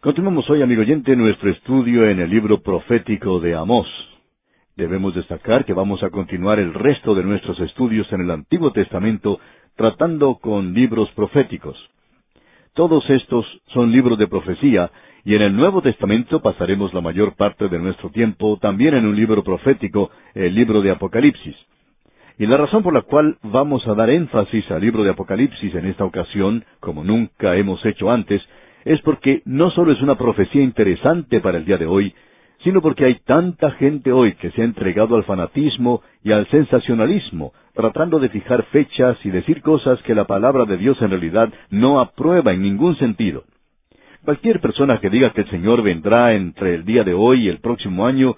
Continuamos hoy, amigo oyente, nuestro estudio en el libro profético de Amós. Debemos destacar que vamos a continuar el resto de nuestros estudios en el Antiguo Testamento tratando con libros proféticos. Todos estos son libros de profecía y en el Nuevo Testamento pasaremos la mayor parte de nuestro tiempo también en un libro profético, el libro de Apocalipsis. Y la razón por la cual vamos a dar énfasis al libro de Apocalipsis en esta ocasión, como nunca hemos hecho antes, es porque no solo es una profecía interesante para el día de hoy, sino porque hay tanta gente hoy que se ha entregado al fanatismo y al sensacionalismo, tratando de fijar fechas y decir cosas que la palabra de Dios en realidad no aprueba en ningún sentido. Cualquier persona que diga que el Señor vendrá entre el día de hoy y el próximo año,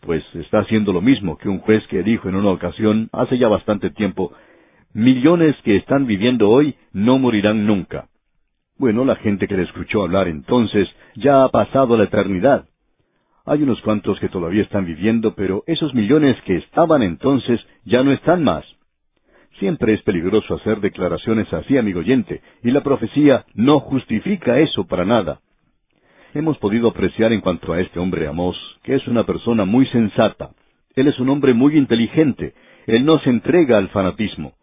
pues está haciendo lo mismo que un juez que dijo en una ocasión, hace ya bastante tiempo, millones que están viviendo hoy no morirán nunca. Bueno, la gente que le escuchó hablar entonces ya ha pasado la eternidad. Hay unos cuantos que todavía están viviendo, pero esos millones que estaban entonces ya no están más. Siempre es peligroso hacer declaraciones así, amigo oyente, y la profecía no justifica eso para nada. Hemos podido apreciar en cuanto a este hombre Amós, que es una persona muy sensata. Él es un hombre muy inteligente. Él no se entrega al fanatismo.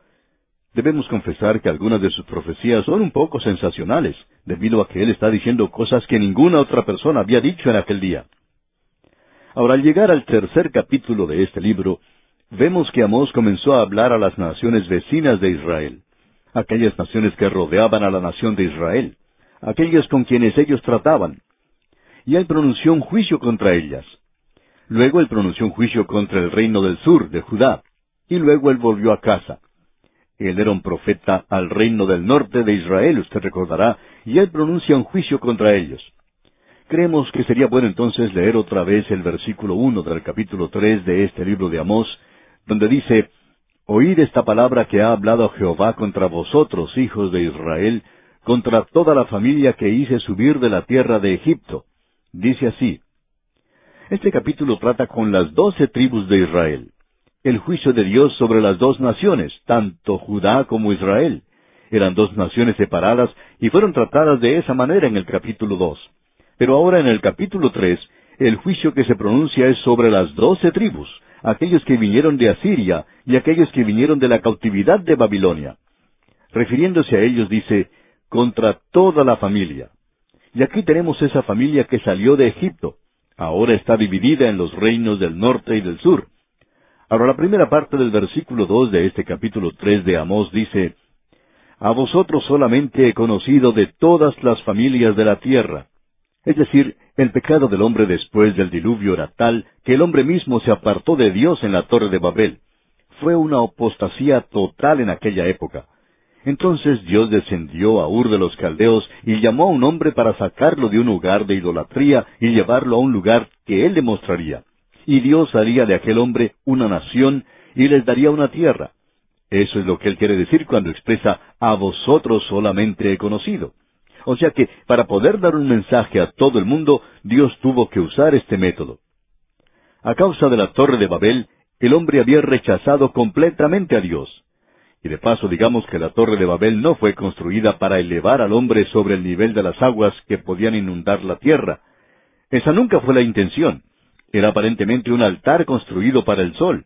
Debemos confesar que algunas de sus profecías son un poco sensacionales, debido a que él está diciendo cosas que ninguna otra persona había dicho en aquel día. Ahora, al llegar al tercer capítulo de este libro, vemos que Amós comenzó a hablar a las naciones vecinas de Israel, aquellas naciones que rodeaban a la nación de Israel, aquellas con quienes ellos trataban. Y él pronunció un juicio contra ellas. Luego él pronunció un juicio contra el reino del sur, de Judá, y luego él volvió a casa. Él era un profeta al reino del norte de Israel, usted recordará, y él pronuncia un juicio contra ellos. Creemos que sería bueno entonces leer otra vez el versículo uno del capítulo tres de este libro de Amós, donde dice, Oíd esta palabra que ha hablado Jehová contra vosotros, hijos de Israel, contra toda la familia que hice subir de la tierra de Egipto. Dice así. Este capítulo trata con las doce tribus de Israel. El juicio de Dios sobre las dos naciones, tanto Judá como Israel. Eran dos naciones separadas y fueron tratadas de esa manera en el capítulo dos. Pero ahora en el capítulo tres, el juicio que se pronuncia es sobre las doce tribus, aquellos que vinieron de Asiria y aquellos que vinieron de la cautividad de Babilonia. Refiriéndose a ellos dice, contra toda la familia. Y aquí tenemos esa familia que salió de Egipto. Ahora está dividida en los reinos del norte y del sur. Ahora la primera parte del versículo dos de este capítulo tres de Amós dice, A vosotros solamente he conocido de todas las familias de la tierra, es decir, el pecado del hombre después del diluvio era tal que el hombre mismo se apartó de Dios en la torre de Babel. Fue una apostasía total en aquella época. Entonces Dios descendió a Ur de los Caldeos y llamó a un hombre para sacarlo de un lugar de idolatría y llevarlo a un lugar que él le mostraría. Y Dios haría de aquel hombre una nación y les daría una tierra. Eso es lo que él quiere decir cuando expresa a vosotros solamente he conocido. O sea que para poder dar un mensaje a todo el mundo, Dios tuvo que usar este método. A causa de la torre de Babel, el hombre había rechazado completamente a Dios. Y de paso digamos que la torre de Babel no fue construida para elevar al hombre sobre el nivel de las aguas que podían inundar la tierra. Esa nunca fue la intención. Era aparentemente un altar construido para el sol.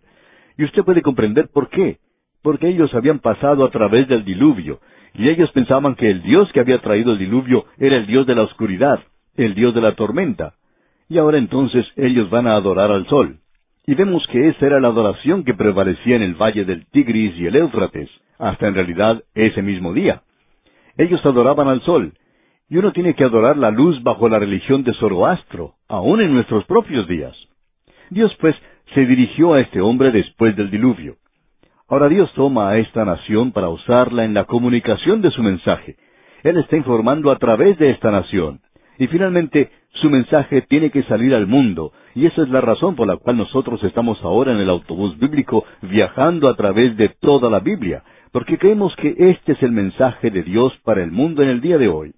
Y usted puede comprender por qué. Porque ellos habían pasado a través del diluvio, y ellos pensaban que el Dios que había traído el diluvio era el Dios de la oscuridad, el Dios de la tormenta. Y ahora entonces ellos van a adorar al sol. Y vemos que esa era la adoración que prevalecía en el valle del Tigris y el Éufrates, hasta en realidad ese mismo día. Ellos adoraban al sol, y uno tiene que adorar la luz bajo la religión de Zoroastro, aún en nuestros propios días. Dios pues se dirigió a este hombre después del diluvio. Ahora Dios toma a esta nación para usarla en la comunicación de su mensaje. Él está informando a través de esta nación. Y finalmente, su mensaje tiene que salir al mundo, y esa es la razón por la cual nosotros estamos ahora en el autobús bíblico viajando a través de toda la Biblia, porque creemos que este es el mensaje de Dios para el mundo en el día de hoy.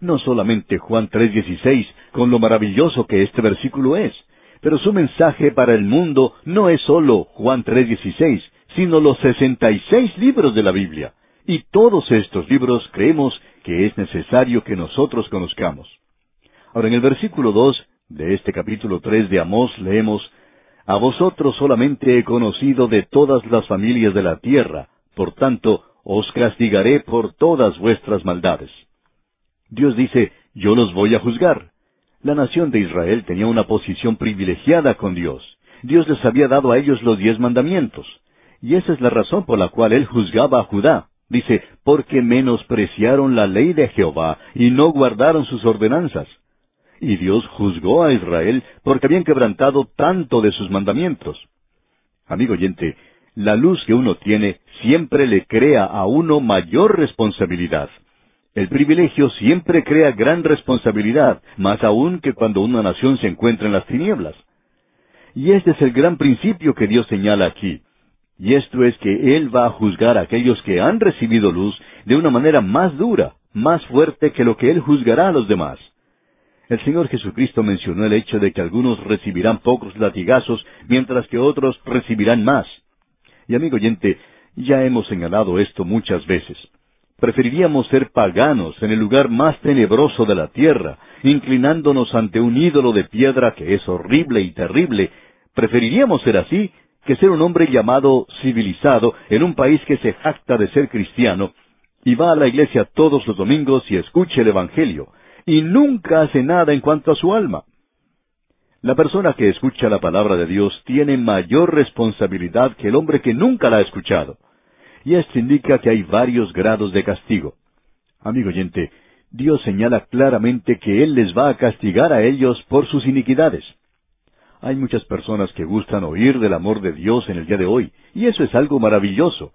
No solamente Juan 3:16, con lo maravilloso que este versículo es, pero su mensaje para el mundo no es solo Juan 3:16, sino los sesenta y seis libros de la Biblia. Y todos estos libros creemos que es necesario que nosotros conozcamos. Ahora en el versículo dos de este capítulo tres de Amós leemos A vosotros solamente he conocido de todas las familias de la tierra, por tanto os castigaré por todas vuestras maldades. Dios dice, yo los voy a juzgar. La nación de Israel tenía una posición privilegiada con Dios. Dios les había dado a ellos los diez mandamientos. Y esa es la razón por la cual él juzgaba a Judá. Dice, porque menospreciaron la ley de Jehová y no guardaron sus ordenanzas. Y Dios juzgó a Israel porque habían quebrantado tanto de sus mandamientos. Amigo oyente, la luz que uno tiene siempre le crea a uno mayor responsabilidad. El privilegio siempre crea gran responsabilidad, más aún que cuando una nación se encuentra en las tinieblas. Y este es el gran principio que Dios señala aquí. Y esto es que Él va a juzgar a aquellos que han recibido luz de una manera más dura, más fuerte que lo que Él juzgará a los demás. El Señor Jesucristo mencionó el hecho de que algunos recibirán pocos latigazos, mientras que otros recibirán más. Y amigo oyente, ya hemos señalado esto muchas veces. Preferiríamos ser paganos en el lugar más tenebroso de la tierra, inclinándonos ante un ídolo de piedra que es horrible y terrible. Preferiríamos ser así que ser un hombre llamado civilizado en un país que se jacta de ser cristiano y va a la iglesia todos los domingos y escucha el Evangelio, y nunca hace nada en cuanto a su alma. La persona que escucha la palabra de Dios tiene mayor responsabilidad que el hombre que nunca la ha escuchado. Y esto indica que hay varios grados de castigo. Amigo oyente, Dios señala claramente que Él les va a castigar a ellos por sus iniquidades. Hay muchas personas que gustan oír del amor de Dios en el día de hoy, y eso es algo maravilloso.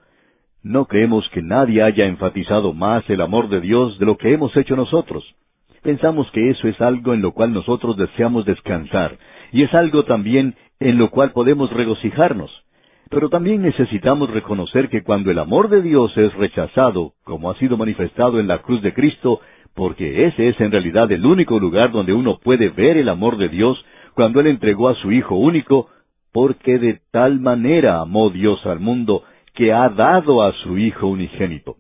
No creemos que nadie haya enfatizado más el amor de Dios de lo que hemos hecho nosotros. Pensamos que eso es algo en lo cual nosotros deseamos descansar, y es algo también en lo cual podemos regocijarnos. Pero también necesitamos reconocer que cuando el amor de Dios es rechazado, como ha sido manifestado en la cruz de Cristo, porque ese es en realidad el único lugar donde uno puede ver el amor de Dios, cuando Él entregó a su Hijo único, porque de tal manera amó Dios al mundo, que ha dado a su Hijo unigénito.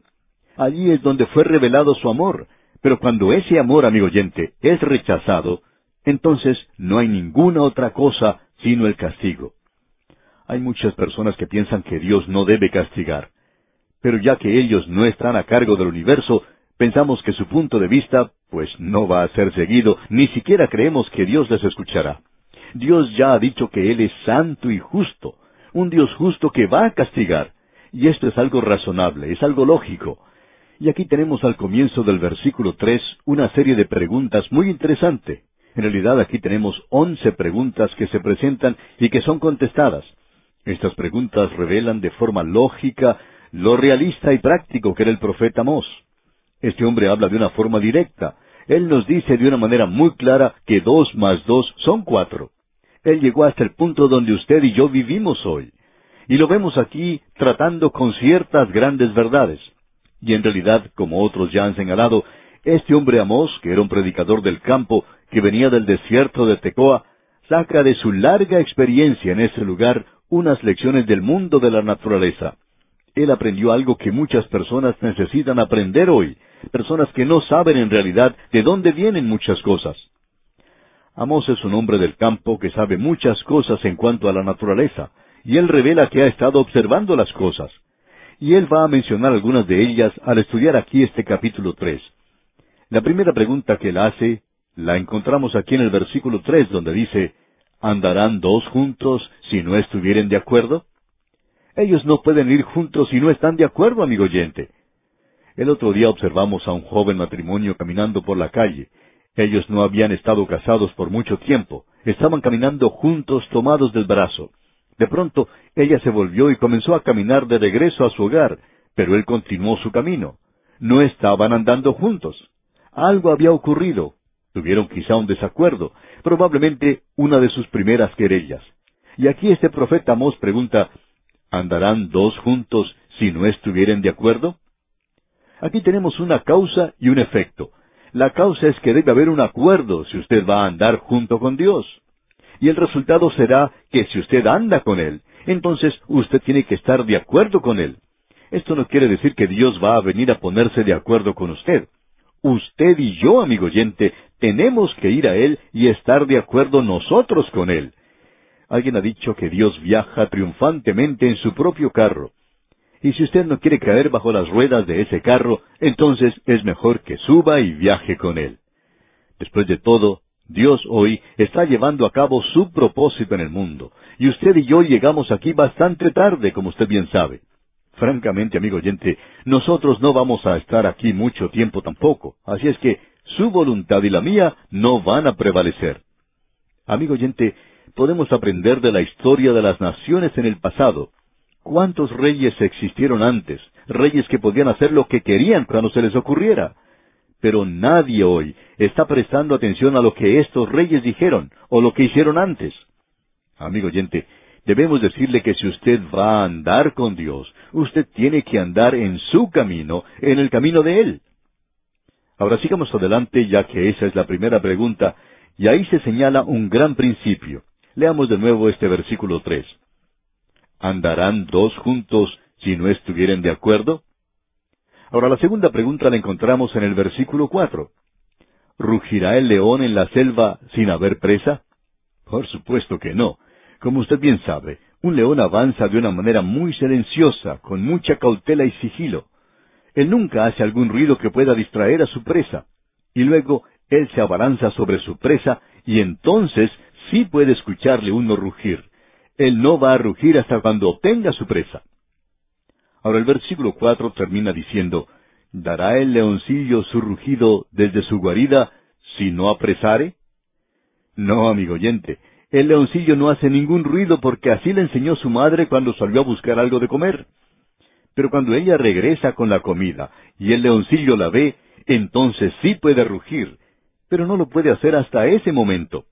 Allí es donde fue revelado su amor, pero cuando ese amor, amigo oyente, es rechazado, entonces no hay ninguna otra cosa sino el castigo. Hay muchas personas que piensan que Dios no debe castigar, pero ya que ellos no están a cargo del universo, pensamos que su punto de vista, pues no va a ser seguido, ni siquiera creemos que Dios les escuchará. Dios ya ha dicho que Él es santo y justo, un Dios justo que va a castigar, y esto es algo razonable, es algo lógico. Y aquí tenemos al comienzo del versículo tres una serie de preguntas muy interesante. En realidad aquí tenemos once preguntas que se presentan y que son contestadas. Estas preguntas revelan de forma lógica lo realista y práctico que era el profeta Mos. Este hombre habla de una forma directa. Él nos dice de una manera muy clara que dos más dos son cuatro. Él llegó hasta el punto donde usted y yo vivimos hoy. Y lo vemos aquí tratando con ciertas grandes verdades. Y en realidad, como otros ya han señalado, este hombre Amós, que era un predicador del campo, que venía del desierto de Tecoa, saca de su larga experiencia en ese lugar unas lecciones del mundo de la naturaleza. Él aprendió algo que muchas personas necesitan aprender hoy, personas que no saben en realidad de dónde vienen muchas cosas. Amós es un hombre del campo que sabe muchas cosas en cuanto a la naturaleza, y él revela que ha estado observando las cosas y él va a mencionar algunas de ellas al estudiar aquí este capítulo tres. La primera pregunta que él hace la encontramos aquí en el versículo tres, donde dice, ¿Andarán dos juntos si no estuvieren de acuerdo? Ellos no pueden ir juntos si no están de acuerdo, amigo oyente. El otro día observamos a un joven matrimonio caminando por la calle. Ellos no habían estado casados por mucho tiempo. Estaban caminando juntos tomados del brazo. De pronto ella se volvió y comenzó a caminar de regreso a su hogar, pero él continuó su camino. No estaban andando juntos. Algo había ocurrido. Tuvieron quizá un desacuerdo, probablemente una de sus primeras querellas. Y aquí este profeta Amós pregunta, ¿andarán dos juntos si no estuvieren de acuerdo? Aquí tenemos una causa y un efecto. La causa es que debe haber un acuerdo si usted va a andar junto con Dios y el resultado será que si usted anda con Él, entonces usted tiene que estar de acuerdo con Él. Esto no quiere decir que Dios va a venir a ponerse de acuerdo con usted. Usted y yo, amigo oyente, tenemos que ir a Él y estar de acuerdo nosotros con Él. Alguien ha dicho que Dios viaja triunfantemente en su propio carro. Y si usted no quiere caer bajo las ruedas de ese carro, entonces es mejor que suba y viaje con Él. Después de todo, Dios hoy está llevando a cabo su propósito en el mundo, y usted y yo llegamos aquí bastante tarde, como usted bien sabe. Francamente, amigo oyente, nosotros no vamos a estar aquí mucho tiempo tampoco, así es que su voluntad y la mía no van a prevalecer. Amigo oyente, podemos aprender de la historia de las naciones en el pasado. ¿Cuántos reyes existieron antes? Reyes que podían hacer lo que querían cuando se les ocurriera. Pero nadie hoy está prestando atención a lo que estos reyes dijeron o lo que hicieron antes. Amigo oyente, debemos decirle que si usted va a andar con Dios, usted tiene que andar en su camino, en el camino de Él. Ahora sigamos adelante, ya que esa es la primera pregunta, y ahí se señala un gran principio. Leamos de nuevo este versículo tres. ¿Andarán dos juntos si no estuvieren de acuerdo? Ahora la segunda pregunta la encontramos en el versículo cuatro. ¿Rugirá el león en la selva sin haber presa? Por supuesto que no. Como usted bien sabe, un león avanza de una manera muy silenciosa, con mucha cautela y sigilo. Él nunca hace algún ruido que pueda distraer a su presa. Y luego él se abalanza sobre su presa y entonces sí puede escucharle uno rugir. Él no va a rugir hasta cuando obtenga su presa. Ahora el versículo cuatro termina diciendo, ¿Dará el leoncillo su rugido desde su guarida si no apresare? No, amigo oyente, el leoncillo no hace ningún ruido porque así le enseñó su madre cuando salió a buscar algo de comer. Pero cuando ella regresa con la comida y el leoncillo la ve, entonces sí puede rugir, pero no lo puede hacer hasta ese momento.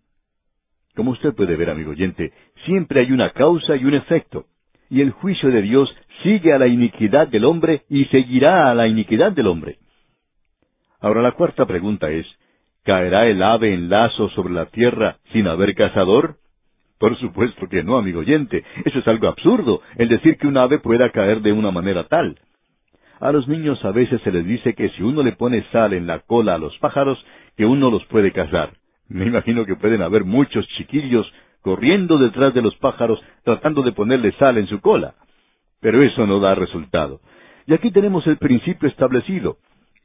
Como usted puede ver, amigo oyente, siempre hay una causa y un efecto, y el juicio de Dios sigue a la iniquidad del hombre y seguirá a la iniquidad del hombre. Ahora la cuarta pregunta es, ¿caerá el ave en lazo sobre la tierra sin haber cazador? Por supuesto que no, amigo oyente. Eso es algo absurdo, el decir que un ave pueda caer de una manera tal. A los niños a veces se les dice que si uno le pone sal en la cola a los pájaros, que uno los puede cazar. Me imagino que pueden haber muchos chiquillos corriendo detrás de los pájaros tratando de ponerle sal en su cola. Pero eso no da resultado. Y aquí tenemos el principio establecido.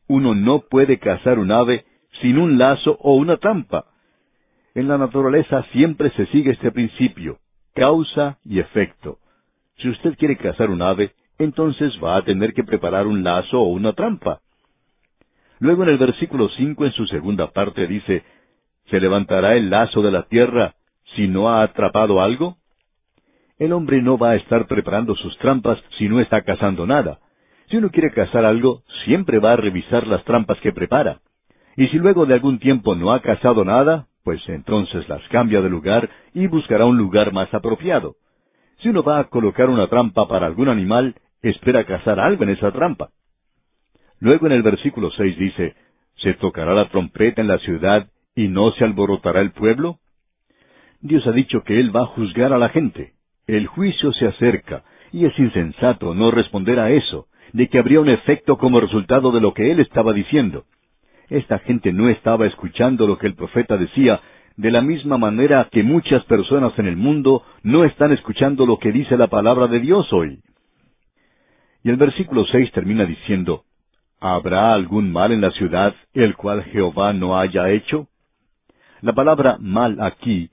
Uno no puede cazar un ave sin un lazo o una trampa. En la naturaleza siempre se sigue este principio, causa y efecto. Si usted quiere cazar un ave, entonces va a tener que preparar un lazo o una trampa. Luego en el versículo cinco en su segunda parte dice, ¿Se levantará el lazo de la tierra si no ha atrapado algo? El hombre no va a estar preparando sus trampas si no está cazando nada. Si uno quiere cazar algo, siempre va a revisar las trampas que prepara. Y si luego de algún tiempo no ha cazado nada, pues entonces las cambia de lugar y buscará un lugar más apropiado. Si uno va a colocar una trampa para algún animal, espera cazar algo en esa trampa. Luego en el versículo seis dice, ¿Se tocará la trompeta en la ciudad y no se alborotará el pueblo? Dios ha dicho que Él va a juzgar a la gente. El juicio se acerca, y es insensato no responder a eso, de que habría un efecto como resultado de lo que Él estaba diciendo. Esta gente no estaba escuchando lo que el profeta decía, de la misma manera que muchas personas en el mundo no están escuchando lo que dice la palabra de Dios hoy. Y el versículo seis termina diciendo, ¿Habrá algún mal en la ciudad el cual Jehová no haya hecho? La palabra mal aquí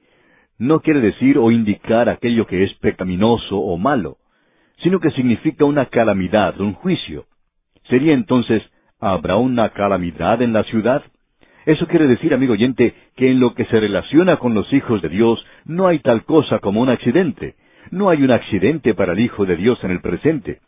no quiere decir o indicar aquello que es pecaminoso o malo, sino que significa una calamidad, un juicio. Sería entonces ¿Habrá una calamidad en la ciudad? Eso quiere decir, amigo oyente, que en lo que se relaciona con los hijos de Dios no hay tal cosa como un accidente. No hay un accidente para el Hijo de Dios en el presente.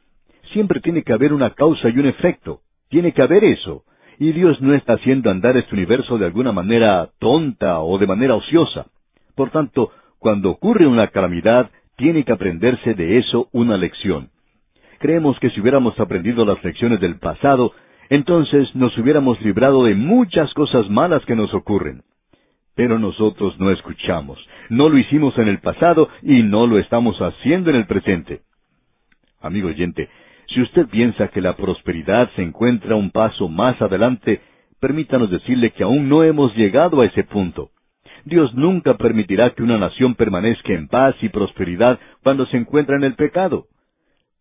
Siempre tiene que haber una causa y un efecto. Tiene que haber eso. Y Dios no está haciendo andar este universo de alguna manera tonta o de manera ociosa. Por tanto, cuando ocurre una calamidad, tiene que aprenderse de eso una lección. Creemos que si hubiéramos aprendido las lecciones del pasado, entonces nos hubiéramos librado de muchas cosas malas que nos ocurren. Pero nosotros no escuchamos, no lo hicimos en el pasado y no lo estamos haciendo en el presente. Amigo oyente, si usted piensa que la prosperidad se encuentra un paso más adelante, permítanos decirle que aún no hemos llegado a ese punto. Dios nunca permitirá que una nación permanezca en paz y prosperidad cuando se encuentra en el pecado.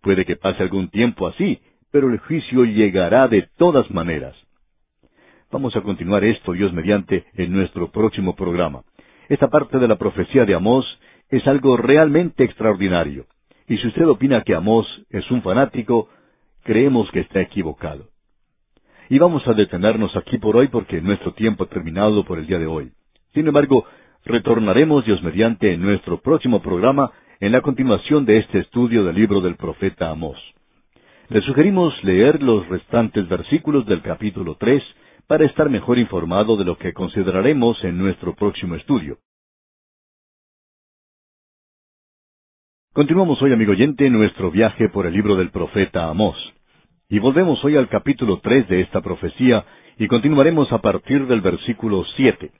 Puede que pase algún tiempo así, pero el juicio llegará de todas maneras. Vamos a continuar esto, Dios mediante, en nuestro próximo programa. Esta parte de la profecía de Amós es algo realmente extraordinario. Y si usted opina que Amós es un fanático, creemos que está equivocado. Y vamos a detenernos aquí por hoy porque nuestro tiempo ha terminado por el día de hoy. Sin embargo, retornaremos Dios mediante en nuestro próximo programa en la continuación de este estudio del libro del profeta Amós. Le sugerimos leer los restantes versículos del capítulo tres para estar mejor informado de lo que consideraremos en nuestro próximo estudio. Continuamos hoy, amigo oyente, nuestro viaje por el libro del profeta Amós. Y volvemos hoy al capítulo tres de esta profecía y continuaremos a partir del versículo siete.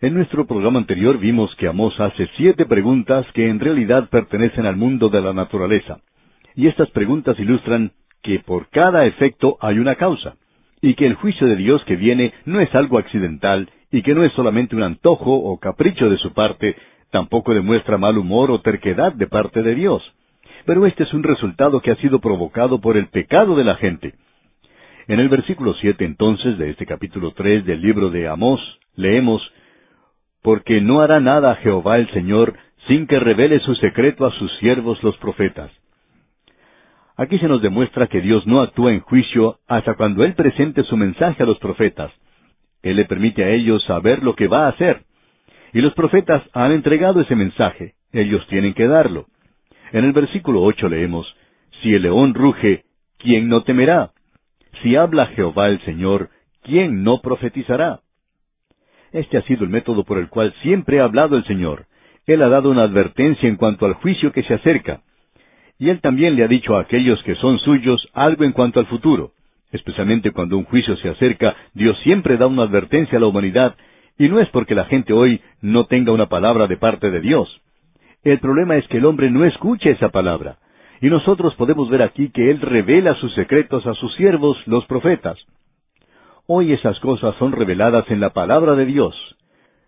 En nuestro programa anterior vimos que Amós hace siete preguntas que en realidad pertenecen al mundo de la naturaleza. Y estas preguntas ilustran que por cada efecto hay una causa, y que el juicio de Dios que viene no es algo accidental, y que no es solamente un antojo o capricho de su parte, tampoco demuestra mal humor o terquedad de parte de Dios. Pero este es un resultado que ha sido provocado por el pecado de la gente. En el versículo siete entonces de este capítulo tres del libro de Amós leemos porque no hará nada Jehová el Señor sin que revele su secreto a sus siervos los profetas. Aquí se nos demuestra que Dios no actúa en juicio hasta cuando Él presente su mensaje a los profetas. Él le permite a ellos saber lo que va a hacer. Y los profetas han entregado ese mensaje. Ellos tienen que darlo. En el versículo ocho leemos, Si el león ruge, ¿quién no temerá? Si habla Jehová el Señor, ¿quién no profetizará? Este ha sido el método por el cual siempre ha hablado el Señor. Él ha dado una advertencia en cuanto al juicio que se acerca. Y Él también le ha dicho a aquellos que son suyos algo en cuanto al futuro. Especialmente cuando un juicio se acerca, Dios siempre da una advertencia a la humanidad, y no es porque la gente hoy no tenga una palabra de parte de Dios. El problema es que el hombre no escucha esa palabra. Y nosotros podemos ver aquí que Él revela sus secretos a sus siervos, los profetas. Hoy esas cosas son reveladas en la palabra de Dios.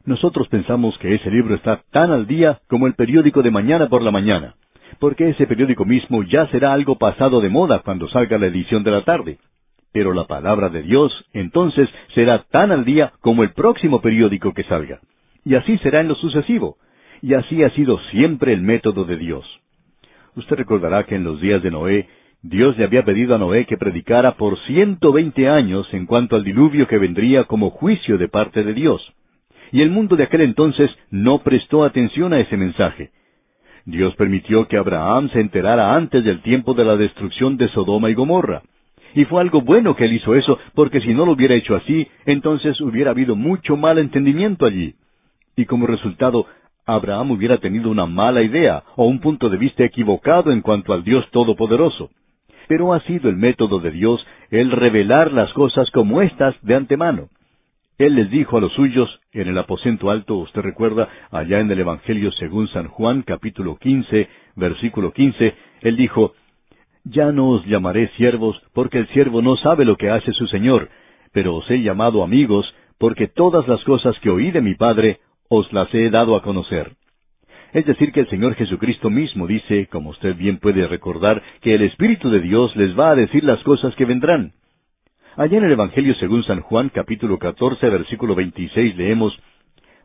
Nosotros pensamos que ese libro está tan al día como el periódico de mañana por la mañana, porque ese periódico mismo ya será algo pasado de moda cuando salga la edición de la tarde. Pero la palabra de Dios entonces será tan al día como el próximo periódico que salga. Y así será en lo sucesivo. Y así ha sido siempre el método de Dios. Usted recordará que en los días de Noé Dios le había pedido a Noé que predicara por ciento veinte años en cuanto al diluvio que vendría como juicio de parte de Dios. Y el mundo de aquel entonces no prestó atención a ese mensaje. Dios permitió que Abraham se enterara antes del tiempo de la destrucción de Sodoma y Gomorra. Y fue algo bueno que él hizo eso, porque si no lo hubiera hecho así, entonces hubiera habido mucho mal entendimiento allí. Y como resultado, Abraham hubiera tenido una mala idea o un punto de vista equivocado en cuanto al Dios Todopoderoso pero ha sido el método de Dios el revelar las cosas como estas de antemano. Él les dijo a los suyos en el aposento alto, usted recuerda, allá en el Evangelio según San Juan, capítulo quince, versículo quince, él dijo, Ya no os llamaré siervos, porque el siervo no sabe lo que hace su Señor, pero os he llamado amigos, porque todas las cosas que oí de mi Padre os las he dado a conocer. Es decir, que el Señor Jesucristo mismo dice, como usted bien puede recordar, que el Espíritu de Dios les va a decir las cosas que vendrán. Allá en el Evangelio según San Juan capítulo 14 versículo 26 leemos,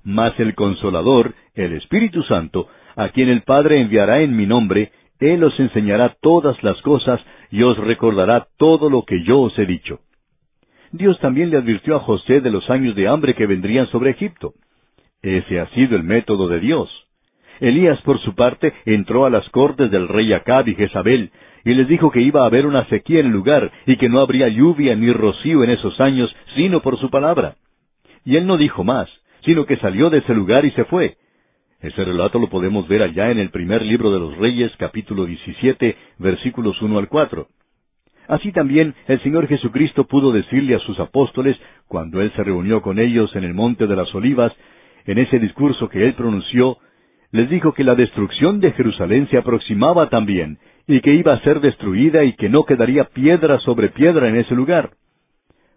Mas el Consolador, el Espíritu Santo, a quien el Padre enviará en mi nombre, Él os enseñará todas las cosas y os recordará todo lo que yo os he dicho. Dios también le advirtió a José de los años de hambre que vendrían sobre Egipto. Ese ha sido el método de Dios. Elías, por su parte, entró a las cortes del rey Acab y Jezabel, y les dijo que iba a haber una sequía en el lugar, y que no habría lluvia ni rocío en esos años, sino por su palabra. Y él no dijo más, sino que salió de ese lugar y se fue. Ese relato lo podemos ver allá en el primer libro de los Reyes, capítulo 17, versículos 1 al 4. Así también el Señor Jesucristo pudo decirle a sus apóstoles, cuando Él se reunió con ellos en el Monte de las Olivas, en ese discurso que Él pronunció, les dijo que la destrucción de Jerusalén se aproximaba también, y que iba a ser destruida y que no quedaría piedra sobre piedra en ese lugar.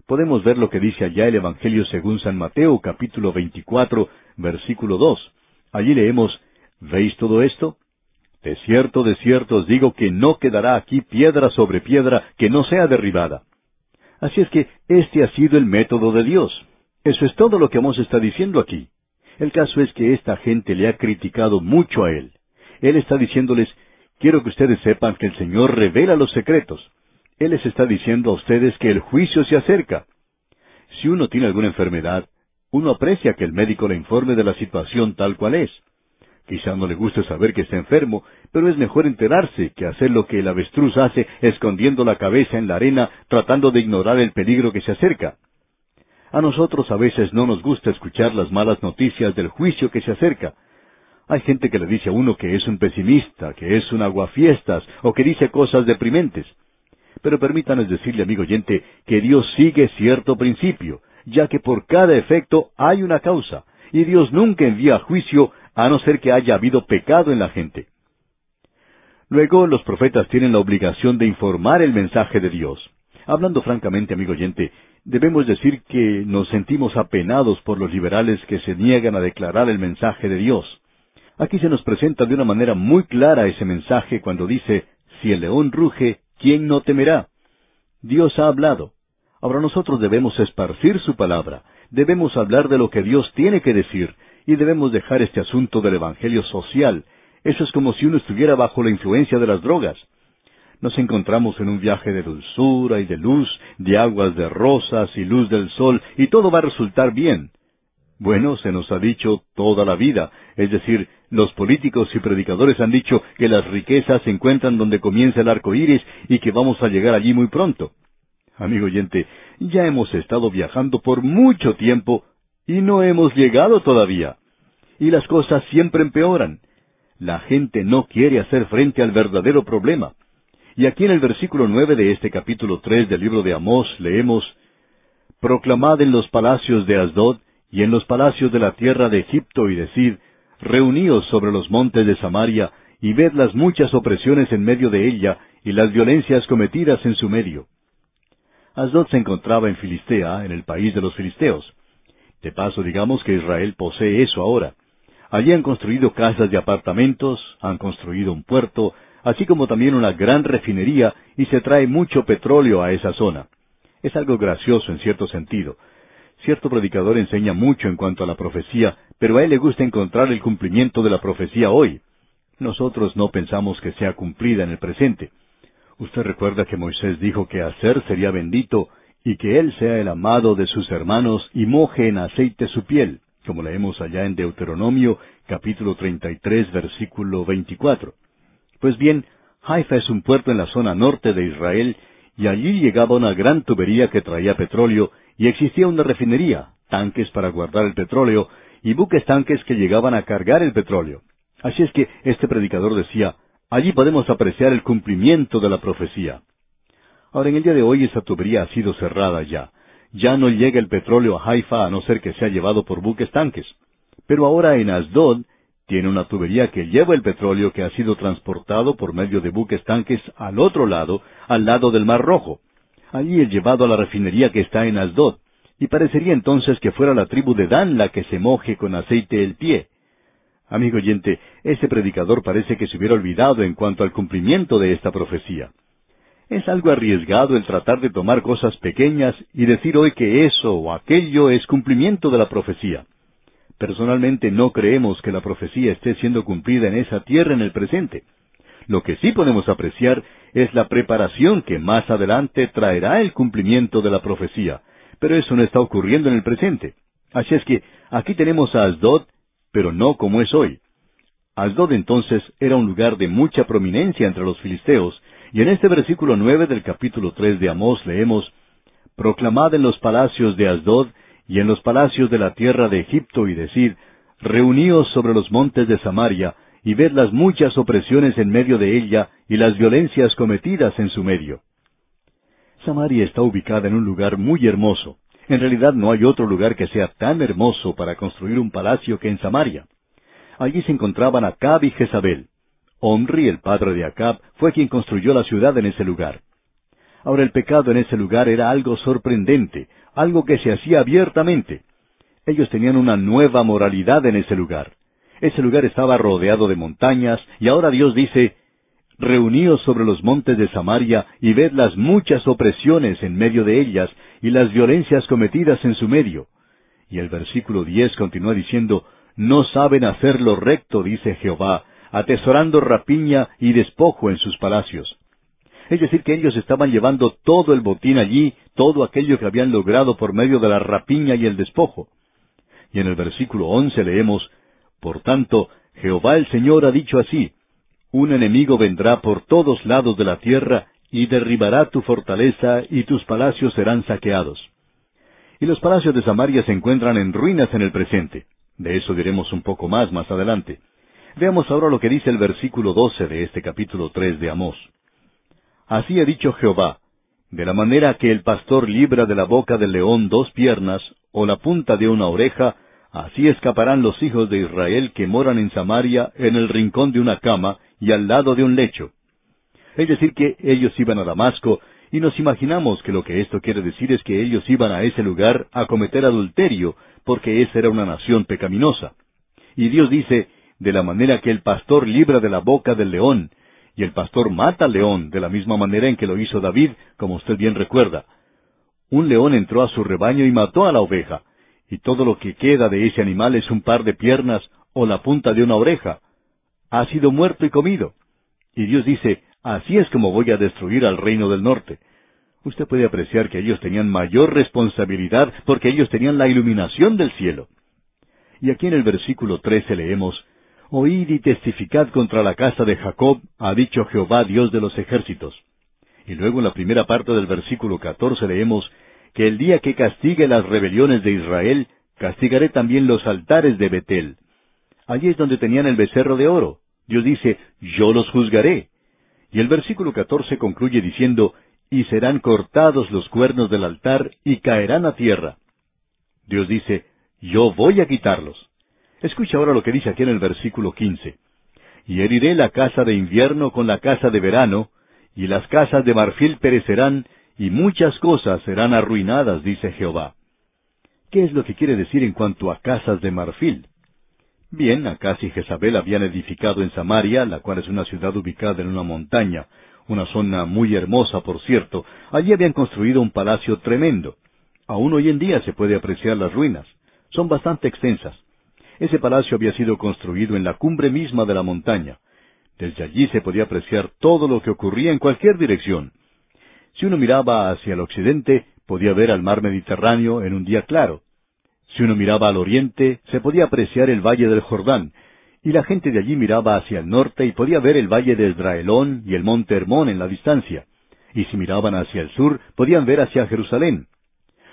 podemos ver lo que dice allá el Evangelio según San Mateo capítulo 24, versículo 2. Allí leemos, ¿Veis todo esto? De cierto, de cierto os digo que no quedará aquí piedra sobre piedra que no sea derribada. Así es que este ha sido el método de Dios. Eso es todo lo que Amós está diciendo aquí. El caso es que esta gente le ha criticado mucho a él. Él está diciéndoles, quiero que ustedes sepan que el Señor revela los secretos. Él les está diciendo a ustedes que el juicio se acerca. Si uno tiene alguna enfermedad, uno aprecia que el médico le informe de la situación tal cual es. Quizá no le guste saber que está enfermo, pero es mejor enterarse que hacer lo que el avestruz hace escondiendo la cabeza en la arena tratando de ignorar el peligro que se acerca. A nosotros a veces no nos gusta escuchar las malas noticias del juicio que se acerca. Hay gente que le dice a uno que es un pesimista, que es un aguafiestas, o que dice cosas deprimentes. Pero permítanos decirle, amigo oyente, que Dios sigue cierto principio, ya que por cada efecto hay una causa, y Dios nunca envía juicio a no ser que haya habido pecado en la gente. Luego, los profetas tienen la obligación de informar el mensaje de Dios. Hablando francamente, amigo oyente, debemos decir que nos sentimos apenados por los liberales que se niegan a declarar el mensaje de Dios. Aquí se nos presenta de una manera muy clara ese mensaje cuando dice, si el león ruge, ¿quién no temerá? Dios ha hablado. Ahora nosotros debemos esparcir su palabra, debemos hablar de lo que Dios tiene que decir, y debemos dejar este asunto del Evangelio social. Eso es como si uno estuviera bajo la influencia de las drogas. Nos encontramos en un viaje de dulzura y de luz, de aguas de rosas y luz del sol, y todo va a resultar bien. Bueno, se nos ha dicho toda la vida, es decir, los políticos y predicadores han dicho que las riquezas se encuentran donde comienza el arco iris y que vamos a llegar allí muy pronto. Amigo oyente, ya hemos estado viajando por mucho tiempo y no hemos llegado todavía. Y las cosas siempre empeoran. La gente no quiere hacer frente al verdadero problema. Y aquí en el versículo nueve de este capítulo tres del libro de Amós leemos Proclamad en los palacios de Asdod y en los palacios de la tierra de Egipto y decid, Reuníos sobre los montes de Samaria y ved las muchas opresiones en medio de ella y las violencias cometidas en su medio. Asdod se encontraba en Filistea, en el país de los filisteos. De paso, digamos que Israel posee eso ahora. Allí han construido casas de apartamentos, han construido un puerto, así como también una gran refinería, y se trae mucho petróleo a esa zona. Es algo gracioso en cierto sentido. Cierto predicador enseña mucho en cuanto a la profecía, pero a él le gusta encontrar el cumplimiento de la profecía hoy. Nosotros no pensamos que sea cumplida en el presente. Usted recuerda que Moisés dijo que hacer sería bendito y que él sea el amado de sus hermanos y moje en aceite su piel, como leemos allá en Deuteronomio capítulo 33 versículo 24. Pues bien, Haifa es un puerto en la zona norte de Israel y allí llegaba una gran tubería que traía petróleo y existía una refinería, tanques para guardar el petróleo y buques tanques que llegaban a cargar el petróleo. Así es que este predicador decía, allí podemos apreciar el cumplimiento de la profecía. Ahora, en el día de hoy esa tubería ha sido cerrada ya. Ya no llega el petróleo a Haifa a no ser que sea llevado por buques tanques. Pero ahora en Asdod tiene una tubería que lleva el petróleo que ha sido transportado por medio de buques tanques al otro lado, al lado del Mar Rojo. Allí es llevado a la refinería que está en Asdod, y parecería entonces que fuera la tribu de Dan la que se moje con aceite el pie. Amigo oyente, ese predicador parece que se hubiera olvidado en cuanto al cumplimiento de esta profecía. Es algo arriesgado el tratar de tomar cosas pequeñas y decir hoy que eso o aquello es cumplimiento de la profecía. Personalmente no creemos que la profecía esté siendo cumplida en esa tierra en el presente. Lo que sí podemos apreciar es la preparación que más adelante traerá el cumplimiento de la profecía, pero eso no está ocurriendo en el presente. Así es que aquí tenemos a Asdod, pero no como es hoy. Asdod entonces era un lugar de mucha prominencia entre los filisteos, y en este versículo nueve del capítulo tres de Amós leemos Proclamad en los palacios de Asdod y en los palacios de la tierra de Egipto y decid, Reuníos sobre los montes de Samaria, y ved las muchas opresiones en medio de ella y las violencias cometidas en su medio. Samaria está ubicada en un lugar muy hermoso. En realidad no hay otro lugar que sea tan hermoso para construir un palacio que en Samaria. Allí se encontraban Acab y Jezabel. Omri, el padre de Acab, fue quien construyó la ciudad en ese lugar. Ahora el pecado en ese lugar era algo sorprendente, algo que se hacía abiertamente. Ellos tenían una nueva moralidad en ese lugar. Ese lugar estaba rodeado de montañas, y ahora Dios dice, Reuníos sobre los montes de Samaria y ved las muchas opresiones en medio de ellas y las violencias cometidas en su medio. Y el versículo diez continúa diciendo, No saben hacer lo recto, dice Jehová, atesorando rapiña y despojo en sus palacios. Es decir, que ellos estaban llevando todo el botín allí, todo aquello que habían logrado por medio de la rapiña y el despojo. Y en el versículo once leemos, Por tanto, Jehová el Señor ha dicho así, Un enemigo vendrá por todos lados de la tierra, y derribará tu fortaleza, y tus palacios serán saqueados. Y los palacios de Samaria se encuentran en ruinas en el presente. De eso diremos un poco más más adelante. Veamos ahora lo que dice el versículo doce de este capítulo tres de Amós. Así ha dicho Jehová, de la manera que el pastor libra de la boca del león dos piernas, o la punta de una oreja, así escaparán los hijos de Israel que moran en Samaria en el rincón de una cama y al lado de un lecho. Es decir, que ellos iban a Damasco, y nos imaginamos que lo que esto quiere decir es que ellos iban a ese lugar a cometer adulterio, porque esa era una nación pecaminosa. Y Dios dice, de la manera que el pastor libra de la boca del león, y el pastor mata al león de la misma manera en que lo hizo David, como usted bien recuerda. Un león entró a su rebaño y mató a la oveja, y todo lo que queda de ese animal es un par de piernas o la punta de una oreja. Ha sido muerto y comido. Y Dios dice, así es como voy a destruir al reino del norte. Usted puede apreciar que ellos tenían mayor responsabilidad porque ellos tenían la iluminación del cielo. Y aquí en el versículo trece leemos, Oíd y testificad contra la casa de Jacob, ha dicho Jehová Dios de los ejércitos. Y luego en la primera parte del versículo catorce leemos, que el día que castigue las rebeliones de Israel, castigaré también los altares de Betel. Allí es donde tenían el becerro de oro. Dios dice, yo los juzgaré. Y el versículo catorce concluye diciendo, y serán cortados los cuernos del altar y caerán a tierra. Dios dice, yo voy a quitarlos. Escucha ahora lo que dice aquí en el versículo quince. Y heriré la casa de invierno con la casa de verano, y las casas de marfil perecerán, y muchas cosas serán arruinadas, dice Jehová. ¿Qué es lo que quiere decir en cuanto a casas de marfil? Bien, Acaz y Jezabel habían edificado en Samaria, la cual es una ciudad ubicada en una montaña, una zona muy hermosa, por cierto. Allí habían construido un palacio tremendo. Aún hoy en día se puede apreciar las ruinas. Son bastante extensas. Ese palacio había sido construido en la cumbre misma de la montaña. Desde allí se podía apreciar todo lo que ocurría en cualquier dirección. Si uno miraba hacia el occidente, podía ver al mar Mediterráneo en un día claro. Si uno miraba al oriente, se podía apreciar el valle del Jordán, y la gente de allí miraba hacia el norte y podía ver el valle de Esdraelón y el monte Hermón en la distancia. Y si miraban hacia el sur, podían ver hacia Jerusalén.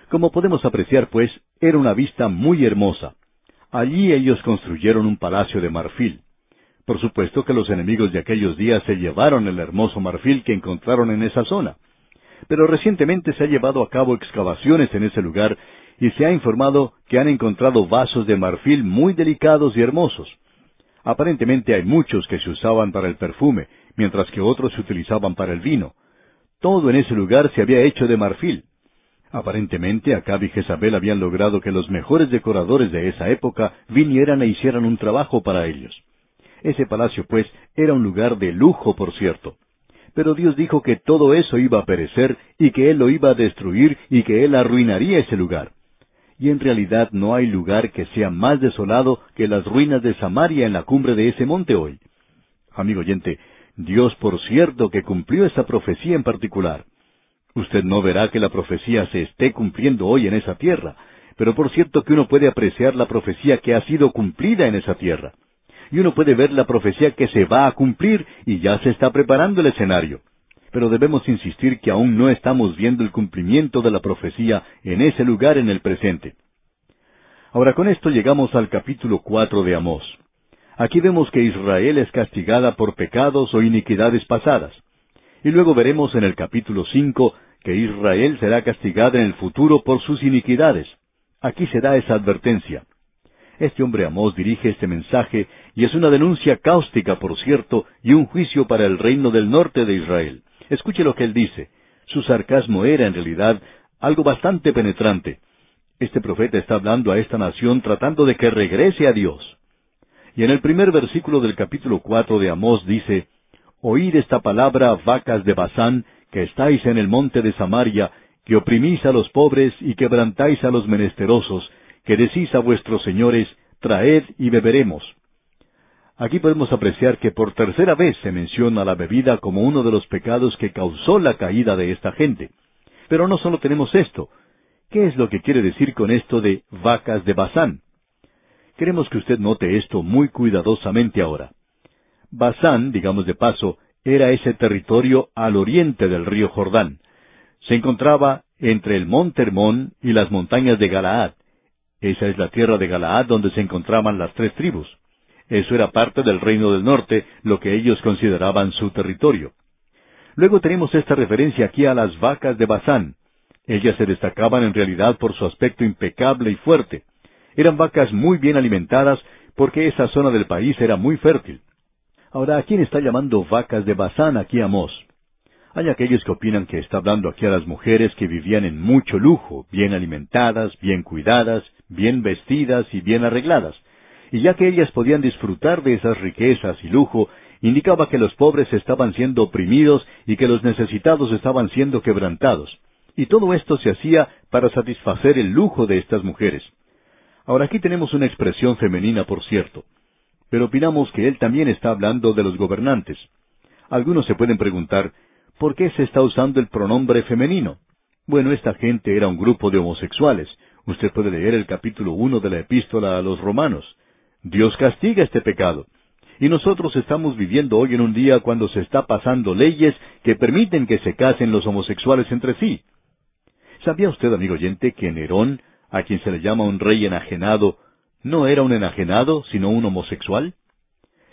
Como podemos apreciar, pues, era una vista muy hermosa. Allí ellos construyeron un palacio de marfil. Por supuesto que los enemigos de aquellos días se llevaron el hermoso marfil que encontraron en esa zona. Pero recientemente se ha llevado a cabo excavaciones en ese lugar y se ha informado que han encontrado vasos de marfil muy delicados y hermosos. Aparentemente hay muchos que se usaban para el perfume, mientras que otros se utilizaban para el vino. Todo en ese lugar se había hecho de marfil. Aparentemente, Acab y Jezabel habían logrado que los mejores decoradores de esa época vinieran e hicieran un trabajo para ellos. Ese palacio, pues, era un lugar de lujo, por cierto. Pero Dios dijo que todo eso iba a perecer y que Él lo iba a destruir y que Él arruinaría ese lugar. Y en realidad no hay lugar que sea más desolado que las ruinas de Samaria en la cumbre de ese monte hoy. Amigo oyente, Dios por cierto que cumplió esa profecía en particular. Usted no verá que la profecía se esté cumpliendo hoy en esa tierra, pero por cierto que uno puede apreciar la profecía que ha sido cumplida en esa tierra. Y uno puede ver la profecía que se va a cumplir y ya se está preparando el escenario. Pero debemos insistir que aún no estamos viendo el cumplimiento de la profecía en ese lugar en el presente. Ahora con esto llegamos al capítulo cuatro de Amós. Aquí vemos que Israel es castigada por pecados o iniquidades pasadas. Y luego veremos en el capítulo cinco que Israel será castigada en el futuro por sus iniquidades. Aquí se da esa advertencia. Este hombre Amós dirige este mensaje y es una denuncia cáustica, por cierto, y un juicio para el reino del norte de Israel. Escuche lo que él dice. Su sarcasmo era, en realidad, algo bastante penetrante. Este profeta está hablando a esta nación tratando de que regrese a Dios. Y en el primer versículo del capítulo cuatro de Amós dice, Oíd esta palabra, vacas de Basán, que estáis en el monte de Samaria, que oprimís a los pobres y quebrantáis a los menesterosos, que decís a vuestros señores, traed y beberemos. Aquí podemos apreciar que por tercera vez se menciona la bebida como uno de los pecados que causó la caída de esta gente. Pero no solo tenemos esto. ¿Qué es lo que quiere decir con esto de vacas de Basán? Queremos que usted note esto muy cuidadosamente ahora. Basán, digamos de paso, era ese territorio al oriente del río Jordán. Se encontraba entre el monte Hermón y las montañas de Galaad. Esa es la tierra de Galaad donde se encontraban las tres tribus. Eso era parte del reino del norte, lo que ellos consideraban su territorio. Luego tenemos esta referencia aquí a las vacas de Basán. Ellas se destacaban en realidad por su aspecto impecable y fuerte. Eran vacas muy bien alimentadas porque esa zona del país era muy fértil. Ahora, ¿a quién está llamando vacas de Basán aquí Amós? Hay aquellos que opinan que está hablando aquí a las mujeres que vivían en mucho lujo, bien alimentadas, bien cuidadas, bien vestidas y bien arregladas. Y ya que ellas podían disfrutar de esas riquezas y lujo, indicaba que los pobres estaban siendo oprimidos y que los necesitados estaban siendo quebrantados. Y todo esto se hacía para satisfacer el lujo de estas mujeres. Ahora aquí tenemos una expresión femenina, por cierto pero opinamos que él también está hablando de los gobernantes. Algunos se pueden preguntar, ¿por qué se está usando el pronombre femenino? Bueno, esta gente era un grupo de homosexuales. Usted puede leer el capítulo uno de la epístola a los romanos. Dios castiga este pecado. Y nosotros estamos viviendo hoy en un día cuando se está pasando leyes que permiten que se casen los homosexuales entre sí. ¿Sabía usted, amigo oyente, que Nerón, a quien se le llama un rey enajenado, no era un enajenado, sino un homosexual?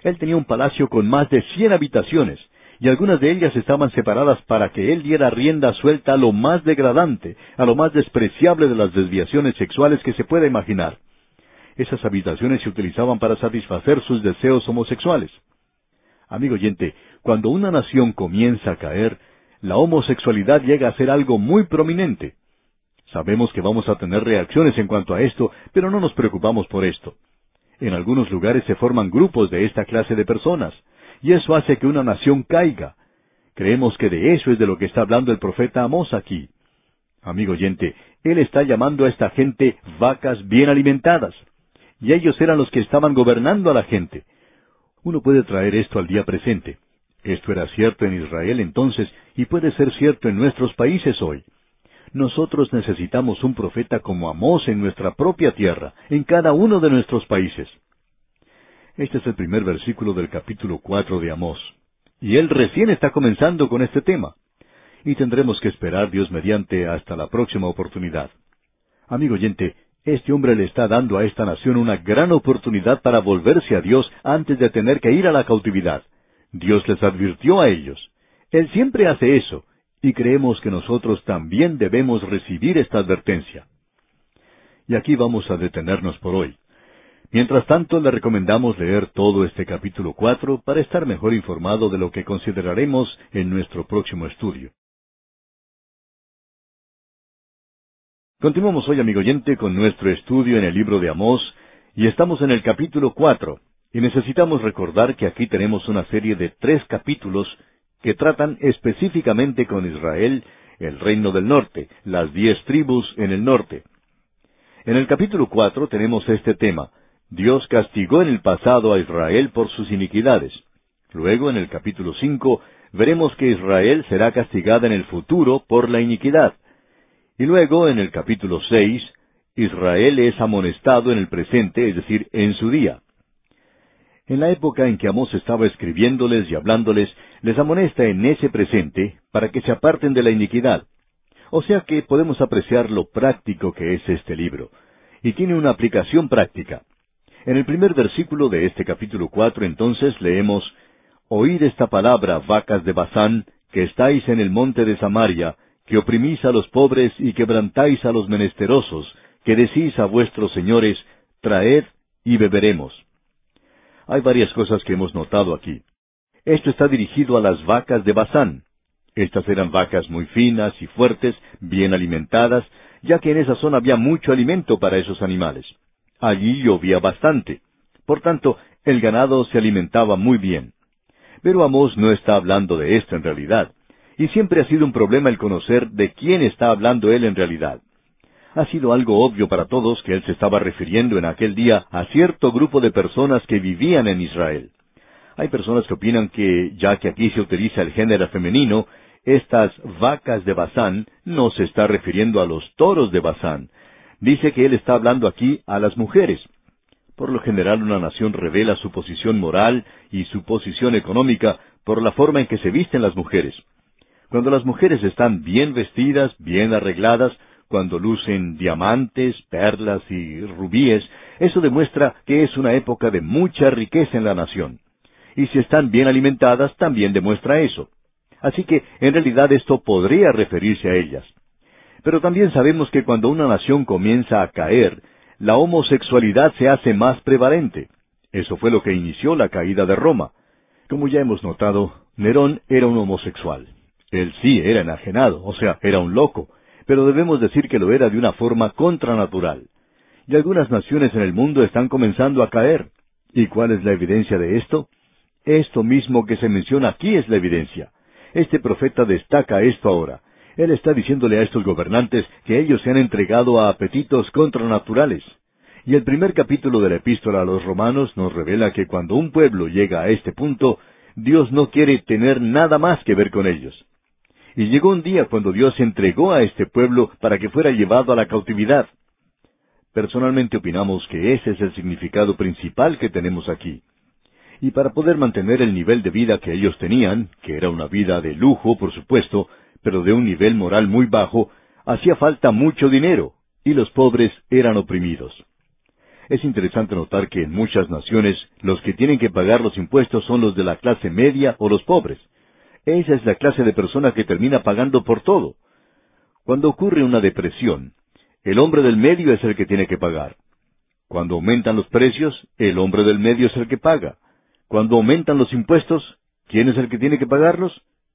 Él tenía un palacio con más de cien habitaciones, y algunas de ellas estaban separadas para que él diera rienda suelta a lo más degradante, a lo más despreciable de las desviaciones sexuales que se pueda imaginar. Esas habitaciones se utilizaban para satisfacer sus deseos homosexuales. Amigo oyente, cuando una nación comienza a caer, la homosexualidad llega a ser algo muy prominente. Sabemos que vamos a tener reacciones en cuanto a esto, pero no nos preocupamos por esto. En algunos lugares se forman grupos de esta clase de personas, y eso hace que una nación caiga. Creemos que de eso es de lo que está hablando el profeta Amós aquí. Amigo oyente, él está llamando a esta gente vacas bien alimentadas, y ellos eran los que estaban gobernando a la gente. Uno puede traer esto al día presente. Esto era cierto en Israel entonces y puede ser cierto en nuestros países hoy. Nosotros necesitamos un profeta como Amós en nuestra propia tierra, en cada uno de nuestros países. Este es el primer versículo del capítulo cuatro de Amós. Y él recién está comenzando con este tema. Y tendremos que esperar Dios mediante hasta la próxima oportunidad. Amigo oyente, este hombre le está dando a esta nación una gran oportunidad para volverse a Dios antes de tener que ir a la cautividad. Dios les advirtió a ellos. Él siempre hace eso, y creemos que nosotros también debemos recibir esta advertencia. Y aquí vamos a detenernos por hoy. Mientras tanto, le recomendamos leer todo este capítulo cuatro para estar mejor informado de lo que consideraremos en nuestro próximo estudio. Continuamos hoy, amigo oyente, con nuestro estudio en el libro de Amós, y estamos en el capítulo cuatro, y necesitamos recordar que aquí tenemos una serie de tres capítulos que tratan específicamente con Israel, el reino del norte, las diez tribus en el norte. En el capítulo cuatro tenemos este tema. Dios castigó en el pasado a Israel por sus iniquidades. Luego, en el capítulo cinco, veremos que Israel será castigada en el futuro por la iniquidad. Y luego, en el capítulo seis, Israel es amonestado en el presente, es decir, en su día. En la época en que Amós estaba escribiéndoles y hablándoles, les amonesta en ese presente para que se aparten de la iniquidad. O sea que podemos apreciar lo práctico que es este libro. Y tiene una aplicación práctica. En el primer versículo de este capítulo cuatro entonces leemos Oíd esta palabra, vacas de Bazán, que estáis en el monte de Samaria, que oprimís a los pobres y quebrantáis a los menesterosos, que decís a vuestros señores, Traed y beberemos. Hay varias cosas que hemos notado aquí. Esto está dirigido a las vacas de Basán. Estas eran vacas muy finas y fuertes, bien alimentadas, ya que en esa zona había mucho alimento para esos animales. Allí llovía bastante. Por tanto, el ganado se alimentaba muy bien. Pero Amós no está hablando de esto en realidad, y siempre ha sido un problema el conocer de quién está hablando él en realidad. Ha sido algo obvio para todos que él se estaba refiriendo en aquel día a cierto grupo de personas que vivían en Israel. Hay personas que opinan que, ya que aquí se utiliza el género femenino, estas vacas de Bazán no se está refiriendo a los toros de Bazán. Dice que él está hablando aquí a las mujeres. Por lo general una nación revela su posición moral y su posición económica por la forma en que se visten las mujeres. Cuando las mujeres están bien vestidas, bien arregladas, cuando lucen diamantes, perlas y rubíes, eso demuestra que es una época de mucha riqueza en la nación. Y si están bien alimentadas, también demuestra eso. Así que, en realidad, esto podría referirse a ellas. Pero también sabemos que cuando una nación comienza a caer, la homosexualidad se hace más prevalente. Eso fue lo que inició la caída de Roma. Como ya hemos notado, Nerón era un homosexual. Él sí era enajenado, o sea, era un loco, pero debemos decir que lo era de una forma contranatural. Y algunas naciones en el mundo están comenzando a caer. ¿Y cuál es la evidencia de esto? Esto mismo que se menciona aquí es la evidencia. Este profeta destaca esto ahora. Él está diciéndole a estos gobernantes que ellos se han entregado a apetitos contranaturales. Y el primer capítulo de la epístola a los romanos nos revela que cuando un pueblo llega a este punto, Dios no quiere tener nada más que ver con ellos. Y llegó un día cuando Dios entregó a este pueblo para que fuera llevado a la cautividad. Personalmente opinamos que ese es el significado principal que tenemos aquí y para poder mantener el nivel de vida que ellos tenían, que era una vida de lujo, por supuesto, pero de un nivel moral muy bajo, hacía falta mucho dinero, y los pobres eran oprimidos. Es interesante notar que en muchas naciones los que tienen que pagar los impuestos son los de la clase media o los pobres. Esa es la clase de persona que termina pagando por todo. Cuando ocurre una depresión, el hombre del medio es el que tiene que pagar. Cuando aumentan los precios, el hombre del medio es el que paga. Cuando aumentan los impuestos, ¿quién es el que tiene que pagarlos?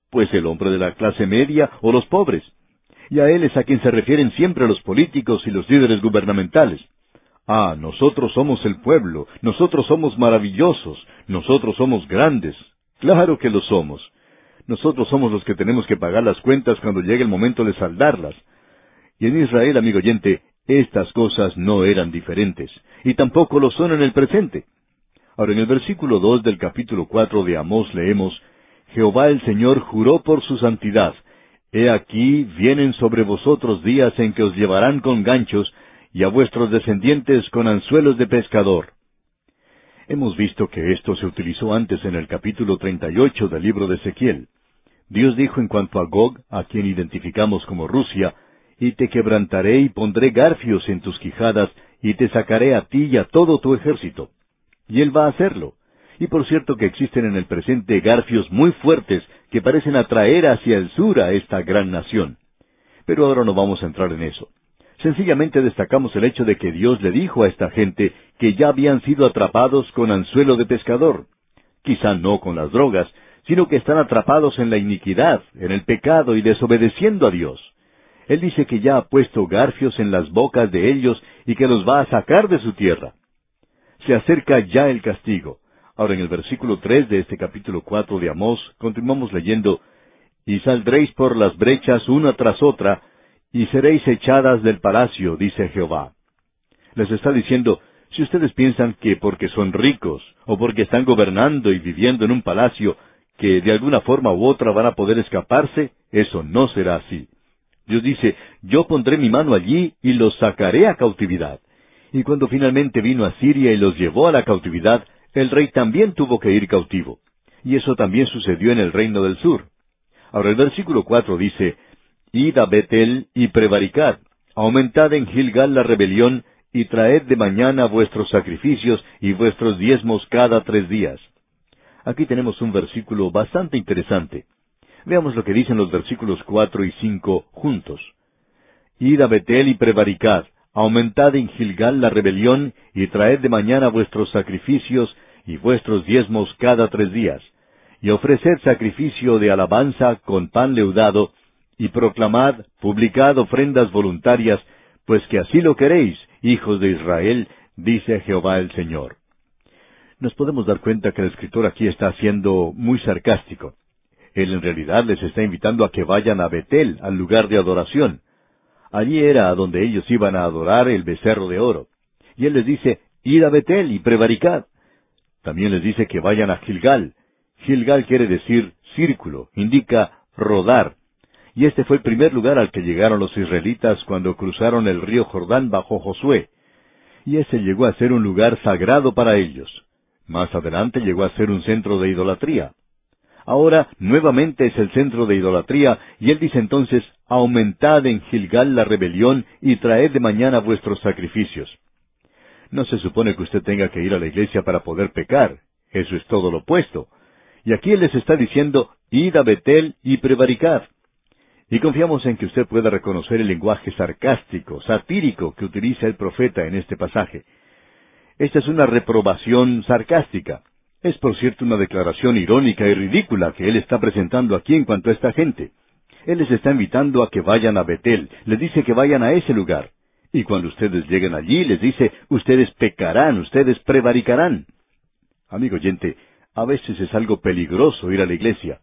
Pues el hombre de la clase media o los pobres. Y a él es a quien se refieren siempre los políticos y los líderes gubernamentales. Ah, nosotros somos el pueblo, nosotros somos maravillosos, nosotros somos grandes. Claro que lo somos. Nosotros somos los que tenemos que pagar las cuentas cuando llegue el momento de saldarlas. Y en Israel, amigo oyente, estas cosas no eran diferentes, y tampoco lo son en el presente. Ahora, en el versículo dos del capítulo cuatro de Amós leemos, Jehová el Señor juró por su santidad. He aquí vienen sobre vosotros días en que os llevarán con ganchos, y a vuestros descendientes con anzuelos de pescador. Hemos visto que esto se utilizó antes en el capítulo 38 del libro de Ezequiel. Dios dijo en cuanto a Gog, a quien identificamos como Rusia, y te quebrantaré y pondré garfios en tus quijadas, y te sacaré a ti y a todo tu ejército. Y Él va a hacerlo. Y por cierto que existen en el presente garfios muy fuertes que parecen atraer hacia el sur a esta gran nación. Pero ahora no vamos a entrar en eso. Sencillamente destacamos el hecho de que Dios le dijo a esta gente que ya habían sido atrapados con anzuelo de pescador. Quizá no con las drogas, sino que están atrapados en la iniquidad, en el pecado y desobedeciendo a Dios. Él dice que ya ha puesto garfios en las bocas de ellos y que los va a sacar de su tierra se acerca ya el castigo. Ahora en el versículo tres de este capítulo cuatro de Amós continuamos leyendo Y saldréis por las brechas una tras otra, y seréis echadas del palacio, dice Jehová. Les está diciendo, si ustedes piensan que porque son ricos, o porque están gobernando y viviendo en un palacio, que de alguna forma u otra van a poder escaparse, eso no será así. Dios dice, yo pondré mi mano allí y los sacaré a cautividad. Y cuando finalmente vino a Siria y los llevó a la cautividad, el rey también tuvo que ir cautivo. Y eso también sucedió en el reino del sur. Ahora el versículo cuatro dice, Id a Betel y prevaricad, aumentad en Gilgal la rebelión, y traed de mañana vuestros sacrificios y vuestros diezmos cada tres días. Aquí tenemos un versículo bastante interesante. Veamos lo que dicen los versículos cuatro y cinco juntos. Id a Betel y prevaricad, aumentad en Gilgal la rebelión, y traed de mañana vuestros sacrificios y vuestros diezmos cada tres días. y ofreced sacrificio de alabanza con pan leudado, y proclamad, publicad ofrendas voluntarias, pues que así lo queréis, hijos de Israel, dice Jehová el Señor. Nos podemos dar cuenta que el escritor aquí está siendo muy sarcástico. Él en realidad les está invitando a que vayan a Betel, al lugar de adoración. Allí era a donde ellos iban a adorar el becerro de oro. Y él les dice, id a Betel y prevaricad. También les dice que vayan a Gilgal. Gilgal quiere decir círculo, indica rodar. Y este fue el primer lugar al que llegaron los israelitas cuando cruzaron el río Jordán bajo Josué. Y ese llegó a ser un lugar sagrado para ellos. Más adelante llegó a ser un centro de idolatría. Ahora nuevamente es el centro de idolatría, y él dice entonces, aumentad en Gilgal la rebelión y traed de mañana vuestros sacrificios. No se supone que usted tenga que ir a la iglesia para poder pecar. Eso es todo lo opuesto. Y aquí Él les está diciendo, id a Betel y prevaricad. Y confiamos en que usted pueda reconocer el lenguaje sarcástico, satírico que utiliza el profeta en este pasaje. Esta es una reprobación sarcástica. Es por cierto una declaración irónica y ridícula que Él está presentando aquí en cuanto a esta gente. Él les está invitando a que vayan a Betel, les dice que vayan a ese lugar. Y cuando ustedes lleguen allí, les dice, ustedes pecarán, ustedes prevaricarán. Amigo oyente, a veces es algo peligroso ir a la iglesia.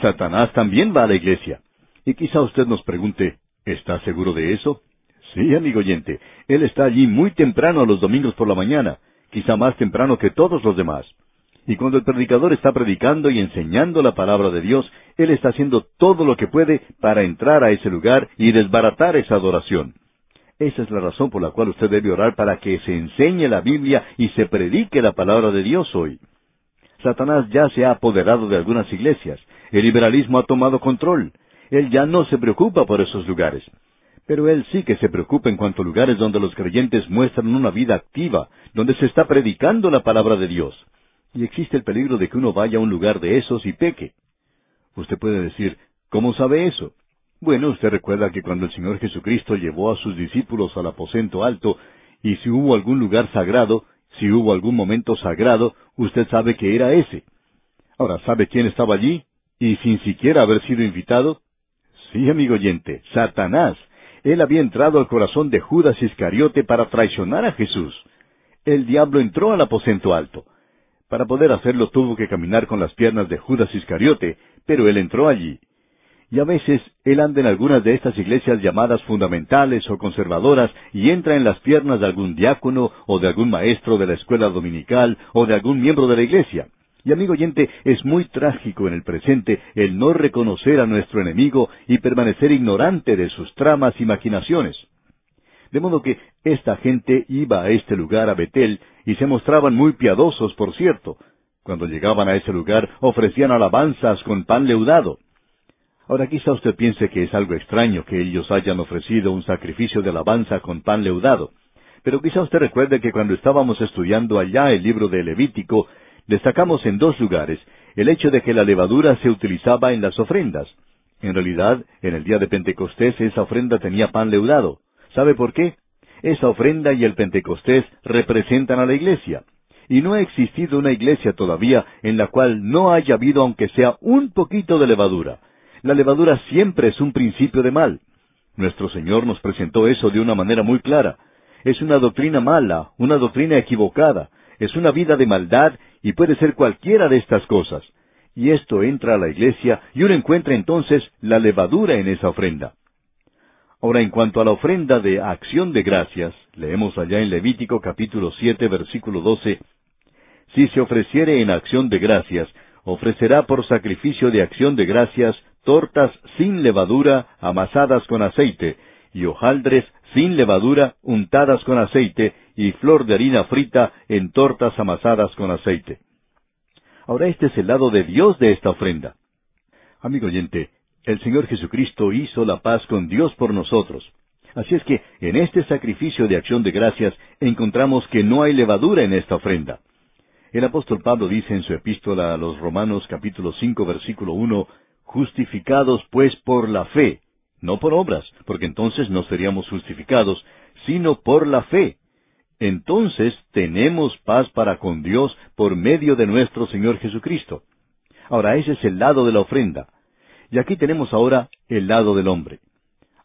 Satanás también va a la iglesia. Y quizá usted nos pregunte, ¿está seguro de eso? Sí, amigo oyente, él está allí muy temprano los domingos por la mañana, quizá más temprano que todos los demás. Y cuando el predicador está predicando y enseñando la palabra de Dios, él está haciendo todo lo que puede para entrar a ese lugar y desbaratar esa adoración. Esa es la razón por la cual usted debe orar para que se enseñe la Biblia y se predique la palabra de Dios hoy. Satanás ya se ha apoderado de algunas iglesias. El liberalismo ha tomado control. Él ya no se preocupa por esos lugares. Pero él sí que se preocupa en cuanto a lugares donde los creyentes muestran una vida activa, donde se está predicando la palabra de Dios. Y existe el peligro de que uno vaya a un lugar de esos y peque. Usted puede decir, ¿cómo sabe eso? Bueno, usted recuerda que cuando el Señor Jesucristo llevó a sus discípulos al aposento alto, y si hubo algún lugar sagrado, si hubo algún momento sagrado, usted sabe que era ese. Ahora, ¿sabe quién estaba allí? Y sin siquiera haber sido invitado. Sí, amigo oyente, Satanás. Él había entrado al corazón de Judas Iscariote para traicionar a Jesús. El diablo entró al aposento alto. Para poder hacerlo tuvo que caminar con las piernas de Judas Iscariote, pero él entró allí. Y a veces él anda en algunas de estas iglesias llamadas fundamentales o conservadoras y entra en las piernas de algún diácono o de algún maestro de la escuela dominical o de algún miembro de la iglesia. Y amigo oyente, es muy trágico en el presente el no reconocer a nuestro enemigo y permanecer ignorante de sus tramas y maquinaciones. De modo que esta gente iba a este lugar, a Betel, y se mostraban muy piadosos, por cierto. Cuando llegaban a ese lugar ofrecían alabanzas con pan leudado. Ahora quizá usted piense que es algo extraño que ellos hayan ofrecido un sacrificio de alabanza con pan leudado. Pero quizá usted recuerde que cuando estábamos estudiando allá el libro de Levítico, destacamos en dos lugares el hecho de que la levadura se utilizaba en las ofrendas. En realidad, en el día de Pentecostés esa ofrenda tenía pan leudado. ¿Sabe por qué? Esa ofrenda y el Pentecostés representan a la iglesia. Y no ha existido una iglesia todavía en la cual no haya habido aunque sea un poquito de levadura. La levadura siempre es un principio de mal. Nuestro Señor nos presentó eso de una manera muy clara. Es una doctrina mala, una doctrina equivocada, es una vida de maldad y puede ser cualquiera de estas cosas. Y esto entra a la iglesia y uno encuentra entonces la levadura en esa ofrenda. Ahora, en cuanto a la ofrenda de acción de gracias, leemos allá en Levítico capítulo siete versículo doce, Si se ofreciere en acción de gracias, ofrecerá por sacrificio de acción de gracias tortas sin levadura amasadas con aceite, y hojaldres sin levadura untadas con aceite, y flor de harina frita en tortas amasadas con aceite. Ahora este es el lado de Dios de esta ofrenda. Amigo oyente, el Señor Jesucristo hizo la paz con Dios por nosotros. Así es que en este sacrificio de acción de gracias encontramos que no hay levadura en esta ofrenda. El apóstol Pablo dice en su epístola a los Romanos capítulo cinco versículo uno justificados pues por la fe, no por obras, porque entonces no seríamos justificados, sino por la fe. Entonces tenemos paz para con Dios por medio de nuestro Señor Jesucristo. Ahora, ese es el lado de la ofrenda. Y aquí tenemos ahora el lado del hombre.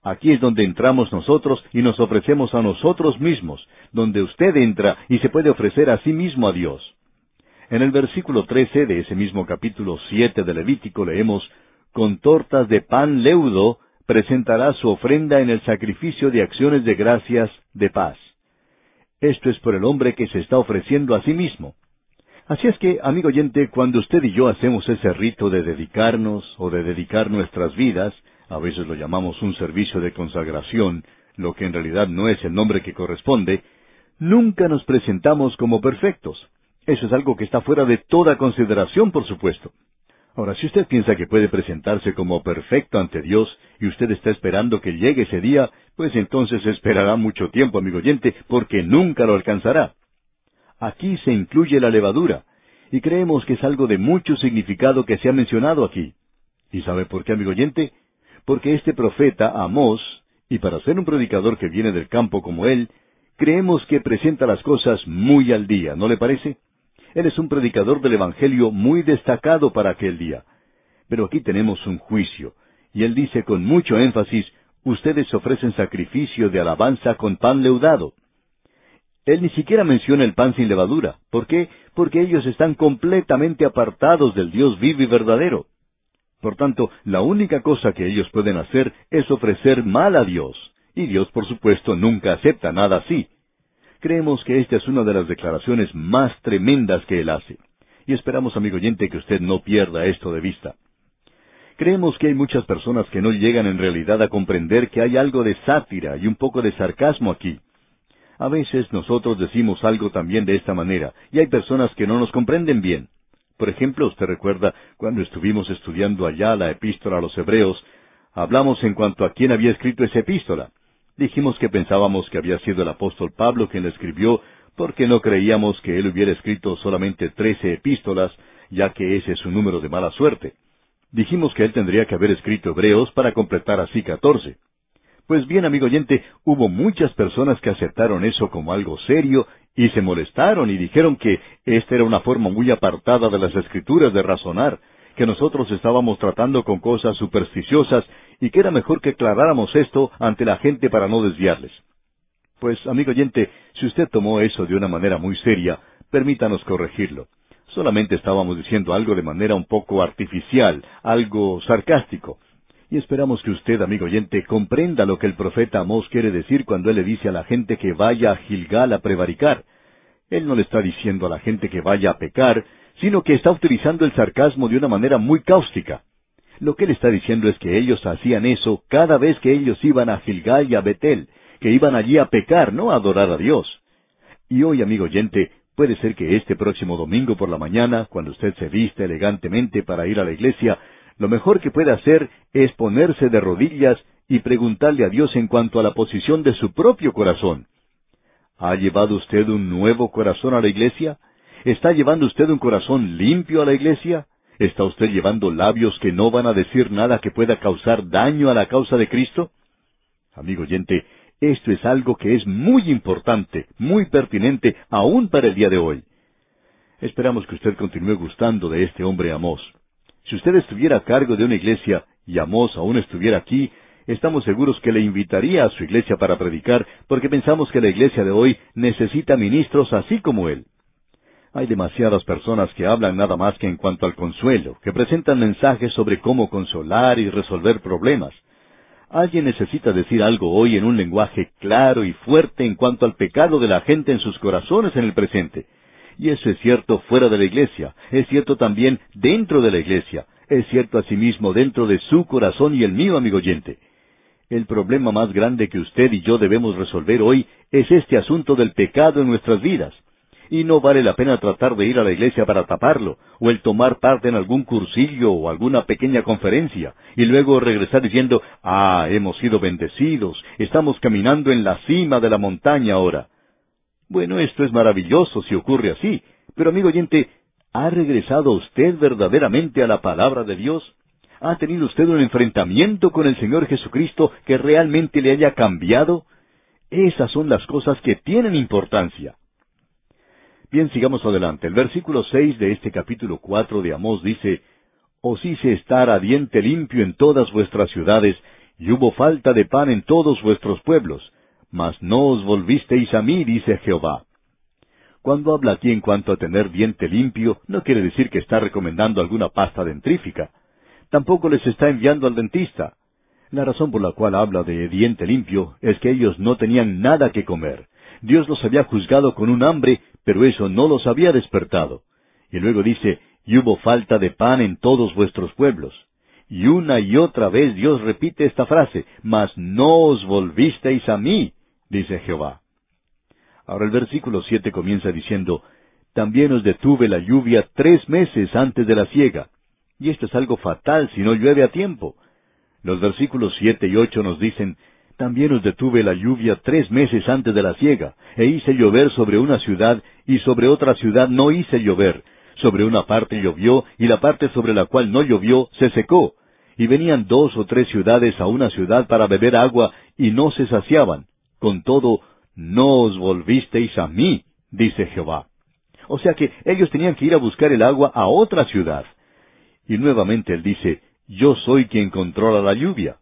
Aquí es donde entramos nosotros y nos ofrecemos a nosotros mismos, donde usted entra y se puede ofrecer a sí mismo a Dios. En el versículo 13 de ese mismo capítulo 7 de Levítico leemos, Con tortas de pan leudo presentará su ofrenda en el sacrificio de acciones de gracias de paz. Esto es por el hombre que se está ofreciendo a sí mismo. Así es que, amigo oyente, cuando usted y yo hacemos ese rito de dedicarnos o de dedicar nuestras vidas, a veces lo llamamos un servicio de consagración, lo que en realidad no es el nombre que corresponde, nunca nos presentamos como perfectos. Eso es algo que está fuera de toda consideración, por supuesto. Ahora, si usted piensa que puede presentarse como perfecto ante Dios y usted está esperando que llegue ese día, pues entonces esperará mucho tiempo, amigo oyente, porque nunca lo alcanzará. Aquí se incluye la levadura, y creemos que es algo de mucho significado que se ha mencionado aquí. ¿Y sabe por qué, amigo oyente? Porque este profeta, Amós, y para ser un predicador que viene del campo como él, creemos que presenta las cosas muy al día, ¿no le parece? Él es un predicador del Evangelio muy destacado para aquel día. Pero aquí tenemos un juicio, y él dice con mucho énfasis, ustedes ofrecen sacrificio de alabanza con pan leudado. Él ni siquiera menciona el pan sin levadura. ¿Por qué? Porque ellos están completamente apartados del Dios vivo y verdadero. Por tanto, la única cosa que ellos pueden hacer es ofrecer mal a Dios. Y Dios, por supuesto, nunca acepta nada así. Creemos que esta es una de las declaraciones más tremendas que Él hace. Y esperamos, amigo oyente, que usted no pierda esto de vista. Creemos que hay muchas personas que no llegan en realidad a comprender que hay algo de sátira y un poco de sarcasmo aquí. A veces nosotros decimos algo también de esta manera, y hay personas que no nos comprenden bien. Por ejemplo, usted recuerda cuando estuvimos estudiando allá la epístola a los Hebreos, hablamos en cuanto a quién había escrito esa epístola. Dijimos que pensábamos que había sido el apóstol Pablo quien la escribió, porque no creíamos que él hubiera escrito solamente trece epístolas, ya que ese es su número de mala suerte. Dijimos que él tendría que haber escrito Hebreos para completar así catorce. Pues bien, amigo oyente, hubo muchas personas que aceptaron eso como algo serio y se molestaron y dijeron que esta era una forma muy apartada de las escrituras de razonar, que nosotros estábamos tratando con cosas supersticiosas y que era mejor que aclaráramos esto ante la gente para no desviarles. Pues, amigo oyente, si usted tomó eso de una manera muy seria, permítanos corregirlo. Solamente estábamos diciendo algo de manera un poco artificial, algo sarcástico. Y esperamos que usted, amigo oyente, comprenda lo que el profeta Amós quiere decir cuando él le dice a la gente que vaya a Gilgal a prevaricar. Él no le está diciendo a la gente que vaya a pecar, sino que está utilizando el sarcasmo de una manera muy cáustica. Lo que él está diciendo es que ellos hacían eso cada vez que ellos iban a Gilgal y a Betel, que iban allí a pecar, no a adorar a Dios. Y hoy, amigo oyente, puede ser que este próximo domingo por la mañana, cuando usted se vista elegantemente para ir a la iglesia, lo mejor que puede hacer es ponerse de rodillas y preguntarle a Dios en cuanto a la posición de su propio corazón. ¿Ha llevado usted un nuevo corazón a la iglesia? ¿Está llevando usted un corazón limpio a la iglesia? ¿Está usted llevando labios que no van a decir nada que pueda causar daño a la causa de Cristo? Amigo oyente, esto es algo que es muy importante, muy pertinente, aún para el día de hoy. Esperamos que usted continúe gustando de este hombre Amós. Si usted estuviera a cargo de una iglesia y Amós aún estuviera aquí, estamos seguros que le invitaría a su iglesia para predicar, porque pensamos que la iglesia de hoy necesita ministros así como él. Hay demasiadas personas que hablan nada más que en cuanto al consuelo, que presentan mensajes sobre cómo consolar y resolver problemas. Alguien necesita decir algo hoy en un lenguaje claro y fuerte en cuanto al pecado de la gente en sus corazones en el presente. Y eso es cierto fuera de la iglesia, es cierto también dentro de la iglesia, es cierto asimismo dentro de su corazón y el mío, amigo oyente. El problema más grande que usted y yo debemos resolver hoy es este asunto del pecado en nuestras vidas. Y no vale la pena tratar de ir a la iglesia para taparlo, o el tomar parte en algún cursillo o alguna pequeña conferencia, y luego regresar diciendo, ah, hemos sido bendecidos, estamos caminando en la cima de la montaña ahora. Bueno, esto es maravilloso si ocurre así, pero amigo oyente, ¿ha regresado usted verdaderamente a la palabra de Dios? ¿Ha tenido usted un enfrentamiento con el Señor Jesucristo que realmente le haya cambiado? Esas son las cosas que tienen importancia. Bien, sigamos adelante. El versículo seis de este capítulo cuatro de Amós dice, os hice estar a diente limpio en todas vuestras ciudades, y hubo falta de pan en todos vuestros pueblos, mas no os volvisteis a mí, dice Jehová. Cuando habla aquí en cuanto a tener diente limpio, no quiere decir que está recomendando alguna pasta dentrífica. Tampoco les está enviando al dentista. La razón por la cual habla de diente limpio es que ellos no tenían nada que comer. Dios los había juzgado con un hambre, pero eso no los había despertado. Y luego dice, y hubo falta de pan en todos vuestros pueblos. Y una y otra vez Dios repite esta frase, mas no os volvisteis a mí, dice Jehová. Ahora el versículo siete comienza diciendo, También os detuve la lluvia tres meses antes de la siega. Y esto es algo fatal si no llueve a tiempo. Los versículos siete y ocho nos dicen, También os detuve la lluvia tres meses antes de la siega, e hice llover sobre una ciudad, y sobre otra ciudad no hice llover. Sobre una parte llovió, y la parte sobre la cual no llovió se secó. Y venían dos o tres ciudades a una ciudad para beber agua, y no se saciaban. Con todo, no os volvisteis a mí, dice Jehová. O sea que ellos tenían que ir a buscar el agua a otra ciudad. Y nuevamente él dice, yo soy quien controla la lluvia.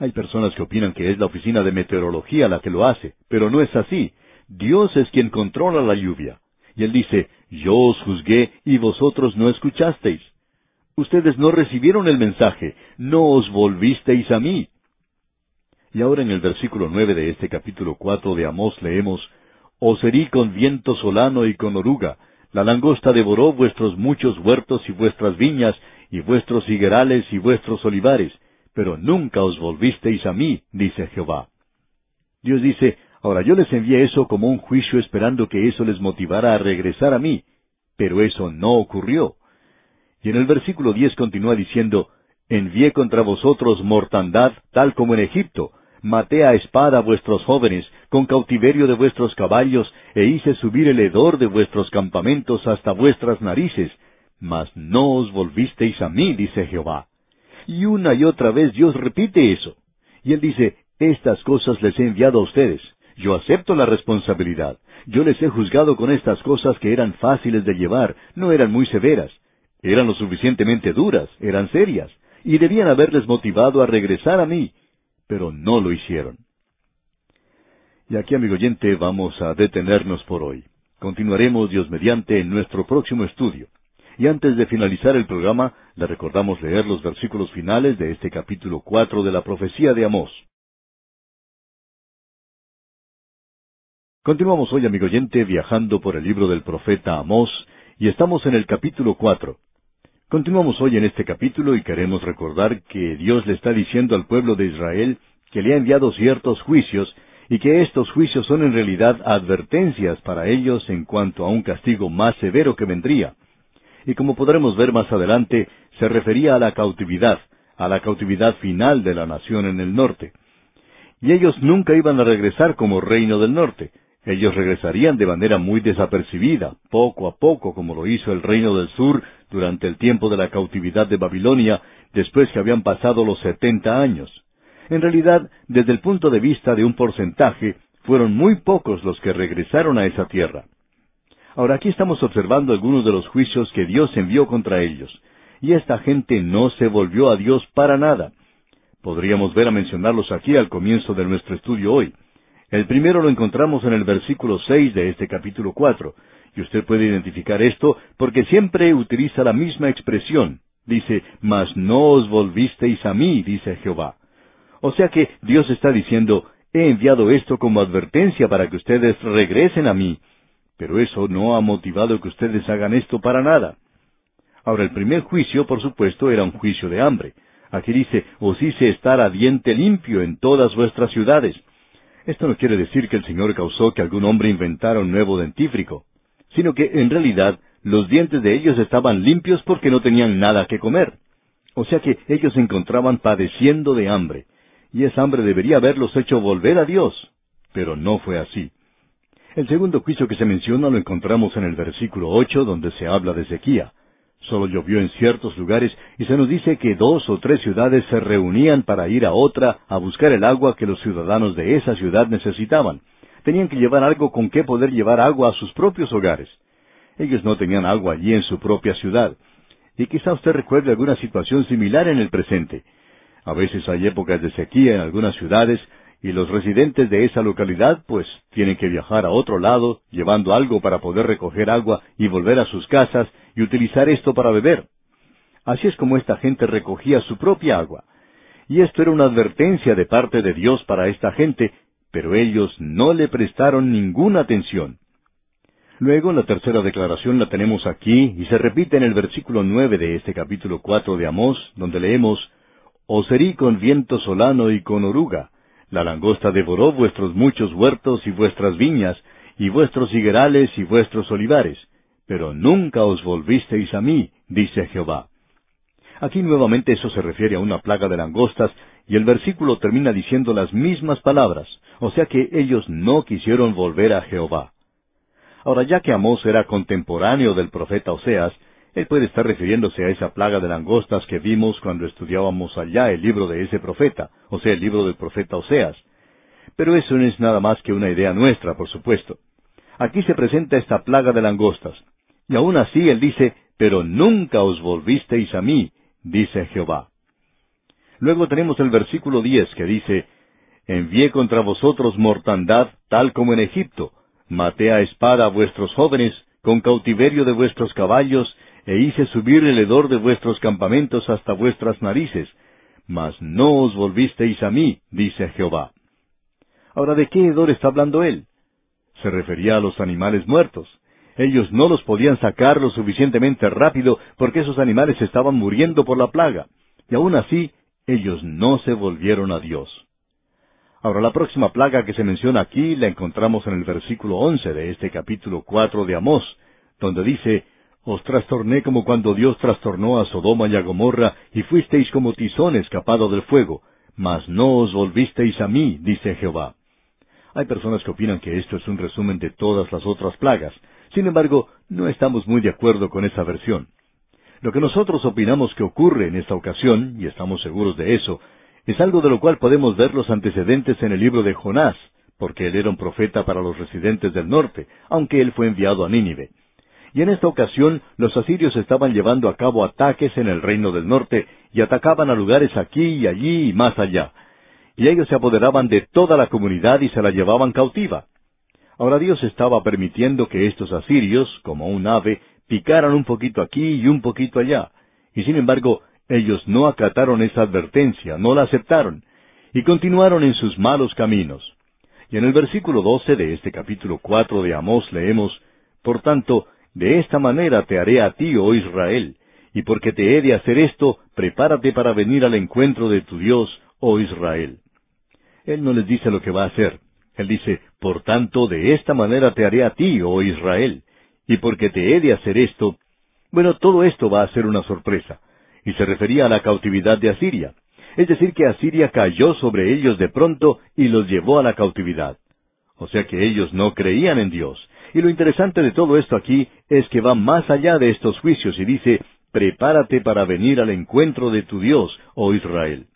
Hay personas que opinan que es la oficina de meteorología la que lo hace, pero no es así. Dios es quien controla la lluvia. Y él dice, yo os juzgué y vosotros no escuchasteis. Ustedes no recibieron el mensaje, no os volvisteis a mí. Y ahora en el versículo nueve de este capítulo cuatro de Amós leemos, Os herí con viento solano y con oruga, la langosta devoró vuestros muchos huertos y vuestras viñas, y vuestros higuerales y vuestros olivares, pero nunca os volvisteis a mí, dice Jehová. Dios dice, ahora yo les envié eso como un juicio esperando que eso les motivara a regresar a mí, pero eso no ocurrió. Y en el versículo diez continúa diciendo, Envié contra vosotros mortandad tal como en Egipto, maté a espada a vuestros jóvenes, con cautiverio de vuestros caballos, e hice subir el hedor de vuestros campamentos hasta vuestras narices, mas no os volvisteis a mí, dice Jehová. Y una y otra vez Dios repite eso. Y él dice, estas cosas les he enviado a ustedes. Yo acepto la responsabilidad. Yo les he juzgado con estas cosas que eran fáciles de llevar, no eran muy severas. Eran lo suficientemente duras, eran serias, y debían haberles motivado a regresar a mí, pero no lo hicieron. Y aquí, amigo oyente, vamos a detenernos por hoy. Continuaremos, Dios mediante, en nuestro próximo estudio. Y antes de finalizar el programa, le recordamos leer los versículos finales de este capítulo cuatro de la profecía de Amós. Continuamos hoy, amigo oyente, viajando por el libro del profeta Amós, y estamos en el capítulo cuatro. Continuamos hoy en este capítulo y queremos recordar que Dios le está diciendo al pueblo de Israel que le ha enviado ciertos juicios y que estos juicios son en realidad advertencias para ellos en cuanto a un castigo más severo que vendría. Y como podremos ver más adelante, se refería a la cautividad, a la cautividad final de la nación en el norte. Y ellos nunca iban a regresar como reino del norte, ellos regresarían de manera muy desapercibida, poco a poco, como lo hizo el reino del sur durante el tiempo de la cautividad de Babilonia, después que habían pasado los setenta años. En realidad, desde el punto de vista de un porcentaje, fueron muy pocos los que regresaron a esa tierra. Ahora aquí estamos observando algunos de los juicios que Dios envió contra ellos, y esta gente no se volvió a Dios para nada. Podríamos ver a mencionarlos aquí al comienzo de nuestro estudio hoy. El primero lo encontramos en el versículo seis de este capítulo cuatro, y usted puede identificar esto porque siempre utiliza la misma expresión. Dice, Mas no os volvisteis a mí, dice Jehová. O sea que Dios está diciendo, he enviado esto como advertencia para que ustedes regresen a mí, pero eso no ha motivado que ustedes hagan esto para nada. Ahora, el primer juicio, por supuesto, era un juicio de hambre. Aquí dice, os hice estar a diente limpio en todas vuestras ciudades. Esto no quiere decir que el Señor causó que algún hombre inventara un nuevo dentífrico, sino que en realidad los dientes de ellos estaban limpios porque no tenían nada que comer. O sea que ellos se encontraban padeciendo de hambre, y esa hambre debería haberlos hecho volver a Dios, pero no fue así. El segundo juicio que se menciona lo encontramos en el versículo ocho, donde se habla de sequía. Solo llovió en ciertos lugares y se nos dice que dos o tres ciudades se reunían para ir a otra a buscar el agua que los ciudadanos de esa ciudad necesitaban. Tenían que llevar algo con que poder llevar agua a sus propios hogares. Ellos no tenían agua allí en su propia ciudad. Y quizá usted recuerde alguna situación similar en el presente. A veces hay épocas de sequía en algunas ciudades y los residentes de esa localidad pues tienen que viajar a otro lado llevando algo para poder recoger agua y volver a sus casas y utilizar esto para beber. Así es como esta gente recogía su propia agua. Y esto era una advertencia de parte de Dios para esta gente, pero ellos no le prestaron ninguna atención. Luego la tercera declaración la tenemos aquí y se repite en el versículo nueve de este capítulo cuatro de Amós, donde leemos Os herí con viento solano y con oruga. La langosta devoró vuestros muchos huertos y vuestras viñas, y vuestros higuerales y vuestros olivares. Pero nunca os volvisteis a mí, dice Jehová. Aquí nuevamente eso se refiere a una plaga de langostas, y el versículo termina diciendo las mismas palabras, o sea que ellos no quisieron volver a Jehová. Ahora, ya que Amós era contemporáneo del profeta Oseas, él puede estar refiriéndose a esa plaga de langostas que vimos cuando estudiábamos allá el libro de ese profeta, o sea, el libro del profeta Oseas. Pero eso no es nada más que una idea nuestra, por supuesto. Aquí se presenta esta plaga de langostas. Y aún así él dice, pero nunca os volvisteis a mí, dice Jehová. Luego tenemos el versículo diez que dice, Envié contra vosotros mortandad tal como en Egipto, maté a espada a vuestros jóvenes, con cautiverio de vuestros caballos, e hice subir el hedor de vuestros campamentos hasta vuestras narices, mas no os volvisteis a mí, dice Jehová. Ahora, ¿de qué hedor está hablando él? Se refería a los animales muertos. Ellos no los podían sacar lo suficientemente rápido porque esos animales estaban muriendo por la plaga. Y aún así, ellos no se volvieron a Dios. Ahora, la próxima plaga que se menciona aquí la encontramos en el versículo once de este capítulo cuatro de Amós, donde dice, Os trastorné como cuando Dios trastornó a Sodoma y a Gomorra, y fuisteis como tizón escapado del fuego, mas no os volvisteis a mí, dice Jehová. Hay personas que opinan que esto es un resumen de todas las otras plagas, sin embargo, no estamos muy de acuerdo con esa versión. Lo que nosotros opinamos que ocurre en esta ocasión, y estamos seguros de eso, es algo de lo cual podemos ver los antecedentes en el libro de Jonás, porque él era un profeta para los residentes del norte, aunque él fue enviado a Nínive. Y en esta ocasión los asirios estaban llevando a cabo ataques en el reino del norte y atacaban a lugares aquí y allí y más allá. Y ellos se apoderaban de toda la comunidad y se la llevaban cautiva. Ahora Dios estaba permitiendo que estos asirios, como un ave, picaran un poquito aquí y un poquito allá. Y sin embargo, ellos no acataron esa advertencia, no la aceptaron, y continuaron en sus malos caminos. Y en el versículo doce de este capítulo cuatro de Amós leemos, Por tanto, de esta manera te haré a ti, oh Israel, y porque te he de hacer esto, prepárate para venir al encuentro de tu Dios, oh Israel. Él no les dice lo que va a hacer. Él dice, por tanto, de esta manera te haré a ti, oh Israel, y porque te he de hacer esto, bueno, todo esto va a ser una sorpresa, y se refería a la cautividad de Asiria, es decir, que Asiria cayó sobre ellos de pronto y los llevó a la cautividad. O sea que ellos no creían en Dios. Y lo interesante de todo esto aquí es que va más allá de estos juicios y dice, prepárate para venir al encuentro de tu Dios, oh Israel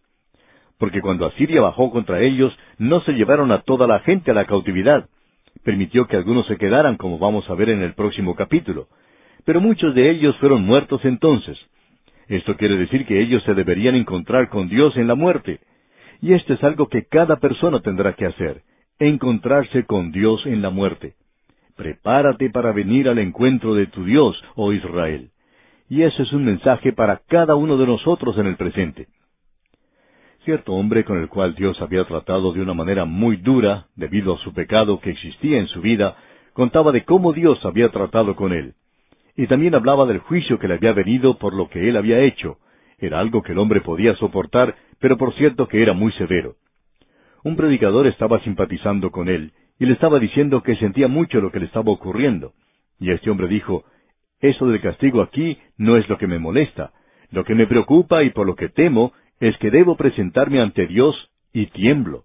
porque cuando Asiria bajó contra ellos, no se llevaron a toda la gente a la cautividad. Permitió que algunos se quedaran, como vamos a ver en el próximo capítulo. Pero muchos de ellos fueron muertos entonces. Esto quiere decir que ellos se deberían encontrar con Dios en la muerte. Y esto es algo que cada persona tendrá que hacer, encontrarse con Dios en la muerte. Prepárate para venir al encuentro de tu Dios, oh Israel. Y ese es un mensaje para cada uno de nosotros en el presente. Cierto hombre con el cual Dios había tratado de una manera muy dura, debido a su pecado que existía en su vida, contaba de cómo Dios había tratado con él. Y también hablaba del juicio que le había venido por lo que él había hecho. Era algo que el hombre podía soportar, pero por cierto que era muy severo. Un predicador estaba simpatizando con él, y le estaba diciendo que sentía mucho lo que le estaba ocurriendo. Y este hombre dijo, Eso del castigo aquí no es lo que me molesta. Lo que me preocupa y por lo que temo es que debo presentarme ante Dios y tiemblo.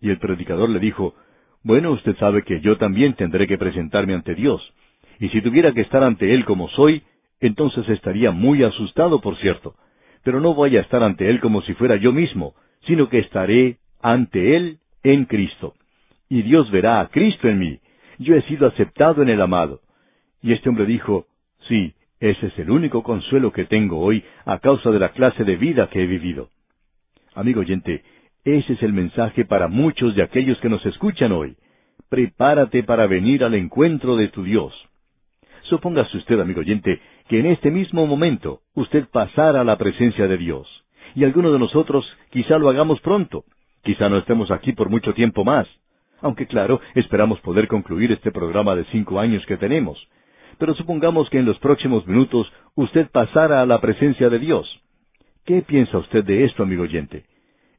Y el predicador le dijo, Bueno, usted sabe que yo también tendré que presentarme ante Dios, y si tuviera que estar ante Él como soy, entonces estaría muy asustado, por cierto, pero no voy a estar ante Él como si fuera yo mismo, sino que estaré ante Él en Cristo. Y Dios verá a Cristo en mí. Yo he sido aceptado en el amado. Y este hombre dijo, Sí, Ese es el único consuelo que tengo hoy a causa de la clase de vida que he vivido. Amigo oyente, ese es el mensaje para muchos de aquellos que nos escuchan hoy. Prepárate para venir al encuentro de tu Dios. Supóngase usted, amigo oyente, que en este mismo momento usted pasara a la presencia de Dios. Y alguno de nosotros quizá lo hagamos pronto. Quizá no estemos aquí por mucho tiempo más. Aunque claro, esperamos poder concluir este programa de cinco años que tenemos. Pero supongamos que en los próximos minutos usted pasara a la presencia de Dios. ¿Qué piensa usted de esto, amigo oyente?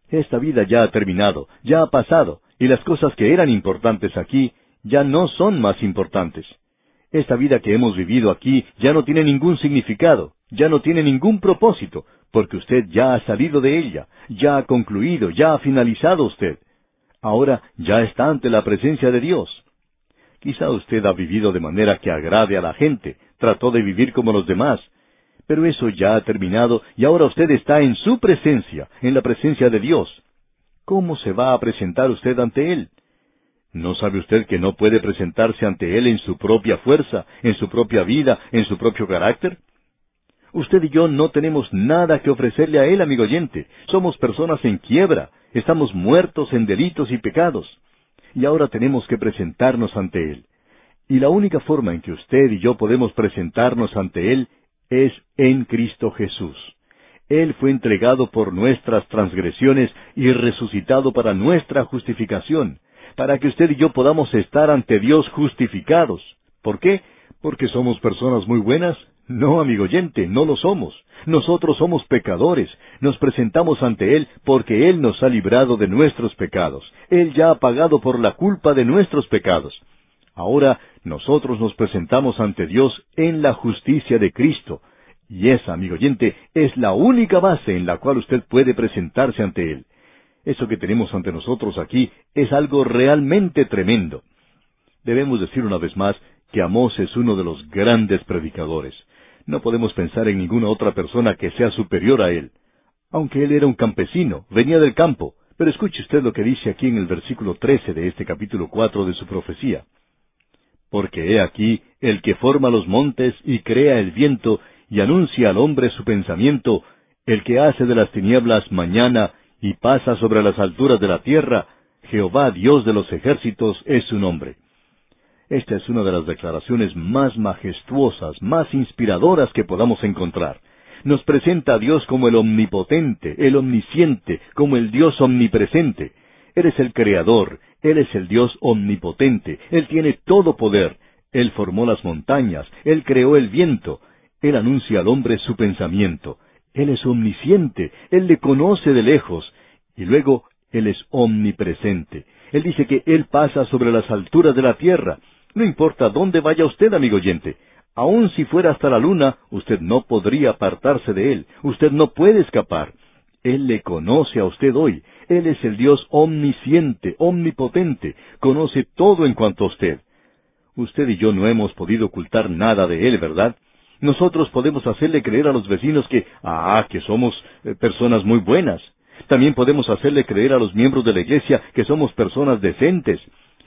Esta vida ya ha terminado, ya ha pasado, y las cosas que eran importantes aquí ya no son más importantes. Esta vida que hemos vivido aquí ya no tiene ningún significado, ya no tiene ningún propósito, porque usted ya ha salido de ella, ya ha concluido, ya ha finalizado usted. Ahora ya está ante la presencia de Dios. Quizá usted ha vivido de manera que agrade a la gente, trató de vivir como los demás, pero eso ya ha terminado y ahora usted está en su presencia, en la presencia de Dios. ¿Cómo se va a presentar usted ante Él? ¿No sabe usted que no puede presentarse ante Él en su propia fuerza, en su propia vida, en su propio carácter? Usted y yo no tenemos nada que ofrecerle a Él, amigo oyente. Somos personas en quiebra, estamos muertos en delitos y pecados y ahora tenemos que presentarnos ante Él. Y la única forma en que usted y yo podemos presentarnos ante Él es en Cristo Jesús. Él fue entregado por nuestras transgresiones y resucitado para nuestra justificación, para que usted y yo podamos estar ante Dios justificados. ¿Por qué? ¿Porque somos personas muy buenas? No, amigo oyente, no lo somos. Nosotros somos pecadores. Nos presentamos ante Él porque Él nos ha librado de nuestros pecados. Él ya ha pagado por la culpa de nuestros pecados. Ahora nosotros nos presentamos ante Dios en la justicia de Cristo. Y esa, amigo oyente, es la única base en la cual usted puede presentarse ante Él. Eso que tenemos ante nosotros aquí es algo realmente tremendo. Debemos decir una vez más que Amós es uno de los grandes predicadores. No podemos pensar en ninguna otra persona que sea superior a él. Aunque él era un campesino, venía del campo. Pero escuche usted lo que dice aquí en el versículo trece de este capítulo cuatro de su profecía. Porque he aquí el que forma los montes y crea el viento y anuncia al hombre su pensamiento, el que hace de las tinieblas mañana y pasa sobre las alturas de la tierra, Jehová Dios de los ejércitos es su nombre. Esta es una de las declaraciones más majestuosas, más inspiradoras que podamos encontrar. Nos presenta a Dios como el omnipotente, el omnisciente, como el Dios omnipresente. Él es el Creador, Él es el Dios omnipotente, Él tiene todo poder. Él formó las montañas, Él creó el viento, Él anuncia al hombre su pensamiento. Él es omnisciente, Él le conoce de lejos, y luego Él es omnipresente. Él dice que Él pasa sobre las alturas de la tierra, no importa dónde vaya usted, amigo oyente. Aun si fuera hasta la luna, usted no podría apartarse de Él. Usted no puede escapar. Él le conoce a usted hoy. Él es el Dios omnisciente, omnipotente. Conoce todo en cuanto a usted. Usted y yo no hemos podido ocultar nada de Él, ¿verdad? Nosotros podemos hacerle creer a los vecinos que, ah, que somos eh, personas muy buenas. También podemos hacerle creer a los miembros de la iglesia que somos personas decentes,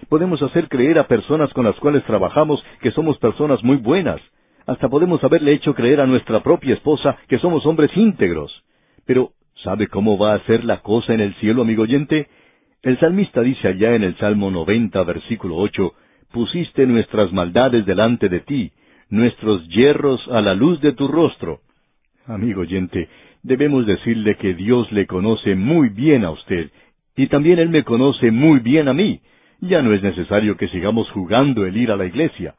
Podemos hacer creer a personas con las cuales trabajamos que somos personas muy buenas. Hasta podemos haberle hecho creer a nuestra propia esposa que somos hombres íntegros. Pero, ¿sabe cómo va a ser la cosa en el cielo, amigo oyente? El salmista dice allá en el Salmo 90, versículo 8, Pusiste nuestras maldades delante de ti, nuestros hierros a la luz de tu rostro. Amigo oyente, debemos decirle que Dios le conoce muy bien a usted, y también Él me conoce muy bien a mí, ya no es necesario que sigamos jugando el ir a la iglesia.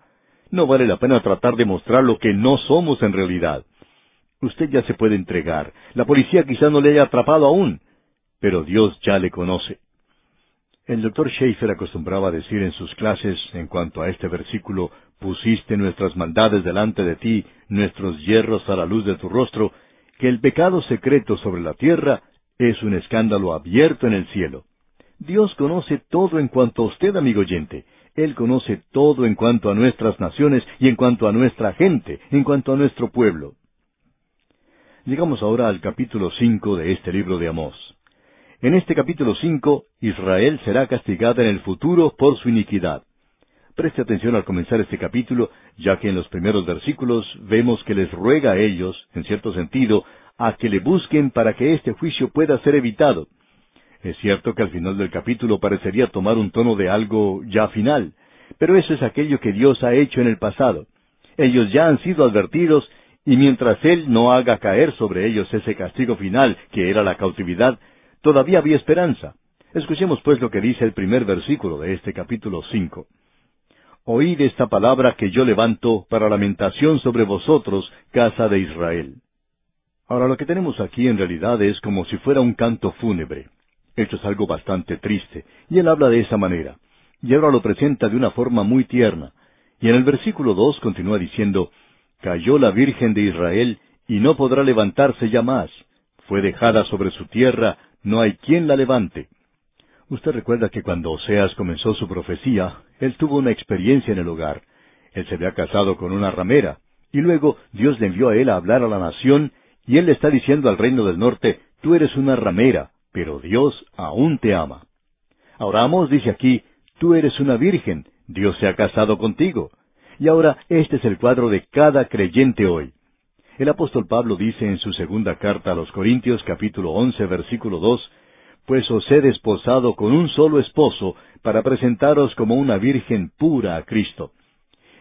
No vale la pena tratar de mostrar lo que no somos en realidad. Usted ya se puede entregar. La policía quizá no le haya atrapado aún, pero Dios ya le conoce. El doctor Schaefer acostumbraba a decir en sus clases, en cuanto a este versículo, pusiste nuestras maldades delante de ti, nuestros hierros a la luz de tu rostro, que el pecado secreto sobre la tierra es un escándalo abierto en el cielo. Dios conoce todo en cuanto a usted, amigo oyente. Él conoce todo en cuanto a nuestras naciones y en cuanto a nuestra gente, en cuanto a nuestro pueblo. Llegamos ahora al capítulo cinco de este libro de Amós. En este capítulo cinco, Israel será castigada en el futuro por su iniquidad. Preste atención al comenzar este capítulo, ya que en los primeros versículos vemos que les ruega a ellos, en cierto sentido, a que le busquen para que este juicio pueda ser evitado. Es cierto que al final del capítulo parecería tomar un tono de algo ya final, pero eso es aquello que Dios ha hecho en el pasado. Ellos ya han sido advertidos y mientras Él no haga caer sobre ellos ese castigo final, que era la cautividad, todavía había esperanza. Escuchemos pues lo que dice el primer versículo de este capítulo cinco. Oíd esta palabra que yo levanto para lamentación sobre vosotros, casa de Israel. Ahora lo que tenemos aquí en realidad es como si fuera un canto fúnebre. Esto es algo bastante triste, y él habla de esa manera. Y ahora lo presenta de una forma muy tierna. Y en el versículo dos continúa diciendo, Cayó la Virgen de Israel, y no podrá levantarse ya más. Fue dejada sobre su tierra, no hay quien la levante. Usted recuerda que cuando Oseas comenzó su profecía, él tuvo una experiencia en el hogar. Él se había casado con una ramera, y luego Dios le envió a él a hablar a la nación, y él le está diciendo al reino del norte, tú eres una ramera, pero Dios aún te ama. Ahora Amos dice aquí, tú eres una virgen, Dios se ha casado contigo. Y ahora este es el cuadro de cada creyente hoy. El apóstol Pablo dice en su segunda carta a los Corintios capítulo once versículo dos, Pues os he desposado con un solo esposo para presentaros como una virgen pura a Cristo.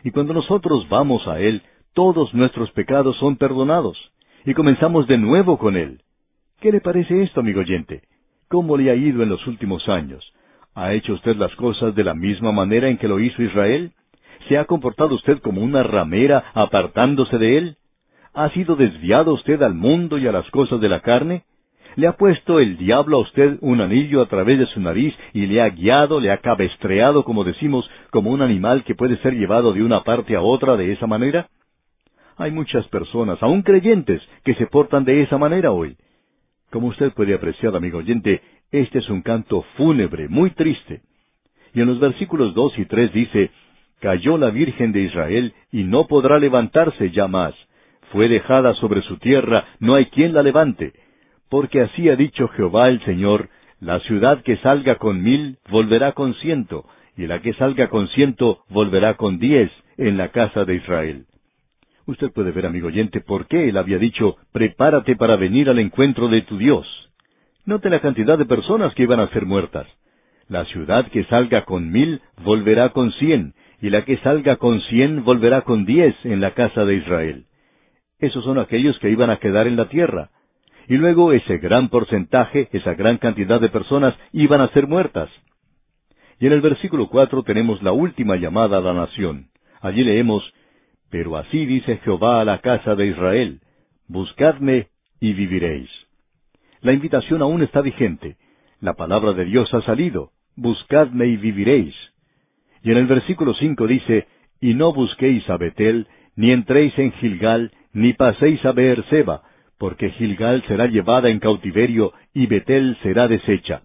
Y cuando nosotros vamos a Él, todos nuestros pecados son perdonados, y comenzamos de nuevo con Él. ¿Qué le parece esto, amigo oyente? ¿Cómo le ha ido en los últimos años? ¿Ha hecho usted las cosas de la misma manera en que lo hizo Israel? ¿Se ha comportado usted como una ramera apartándose de él? ¿Ha sido desviado usted al mundo y a las cosas de la carne? ¿Le ha puesto el diablo a usted un anillo a través de su nariz y le ha guiado, le ha cabestreado, como decimos, como un animal que puede ser llevado de una parte a otra de esa manera? Hay muchas personas, aun creyentes, que se portan de esa manera hoy. Como usted puede apreciar, amigo oyente, este es un canto fúnebre, muy triste. Y en los versículos dos y tres dice, Cayó la Virgen de Israel y no podrá levantarse ya más. Fue dejada sobre su tierra, no hay quien la levante. Porque así ha dicho Jehová el Señor, la ciudad que salga con mil volverá con ciento, y la que salga con ciento volverá con diez en la casa de Israel. Usted puede ver, amigo oyente, por qué él había dicho, prepárate para venir al encuentro de tu Dios. Note la cantidad de personas que iban a ser muertas. La ciudad que salga con mil volverá con cien, y la que salga con cien volverá con diez en la casa de Israel. Esos son aquellos que iban a quedar en la tierra. Y luego ese gran porcentaje, esa gran cantidad de personas iban a ser muertas. Y en el versículo cuatro tenemos la última llamada a la nación. Allí leemos, Pero así dice Jehová a la casa de Israel, Buscadme y viviréis. La invitación aún está vigente. La palabra de Dios ha salido. Buscadme y viviréis. Y en el versículo cinco dice, Y no busquéis a Betel, ni entréis en Gilgal, ni paséis a Beerseba, porque Gilgal será llevada en cautiverio y Betel será deshecha.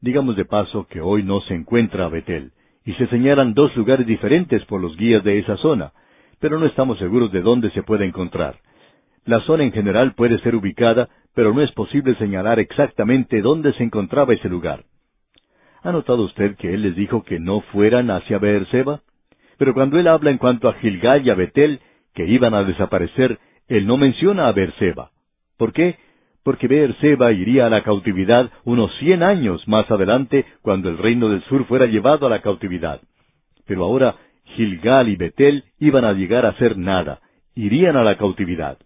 Digamos de paso que hoy no se encuentra Betel, y se señalan dos lugares diferentes por los guías de esa zona, pero no estamos seguros de dónde se puede encontrar. La zona en general puede ser ubicada, pero no es posible señalar exactamente dónde se encontraba ese lugar. ¿Ha notado usted que él les dijo que no fueran hacia Beerseba? Pero cuando él habla en cuanto a Gilgal y a Betel, que iban a desaparecer, él no menciona a Beerseba. ¿Por qué? Porque Beerseba iría a la cautividad unos cien años más adelante, cuando el reino del sur fuera llevado a la cautividad. Pero ahora Gilgal y Betel iban a llegar a ser nada, irían a la cautividad.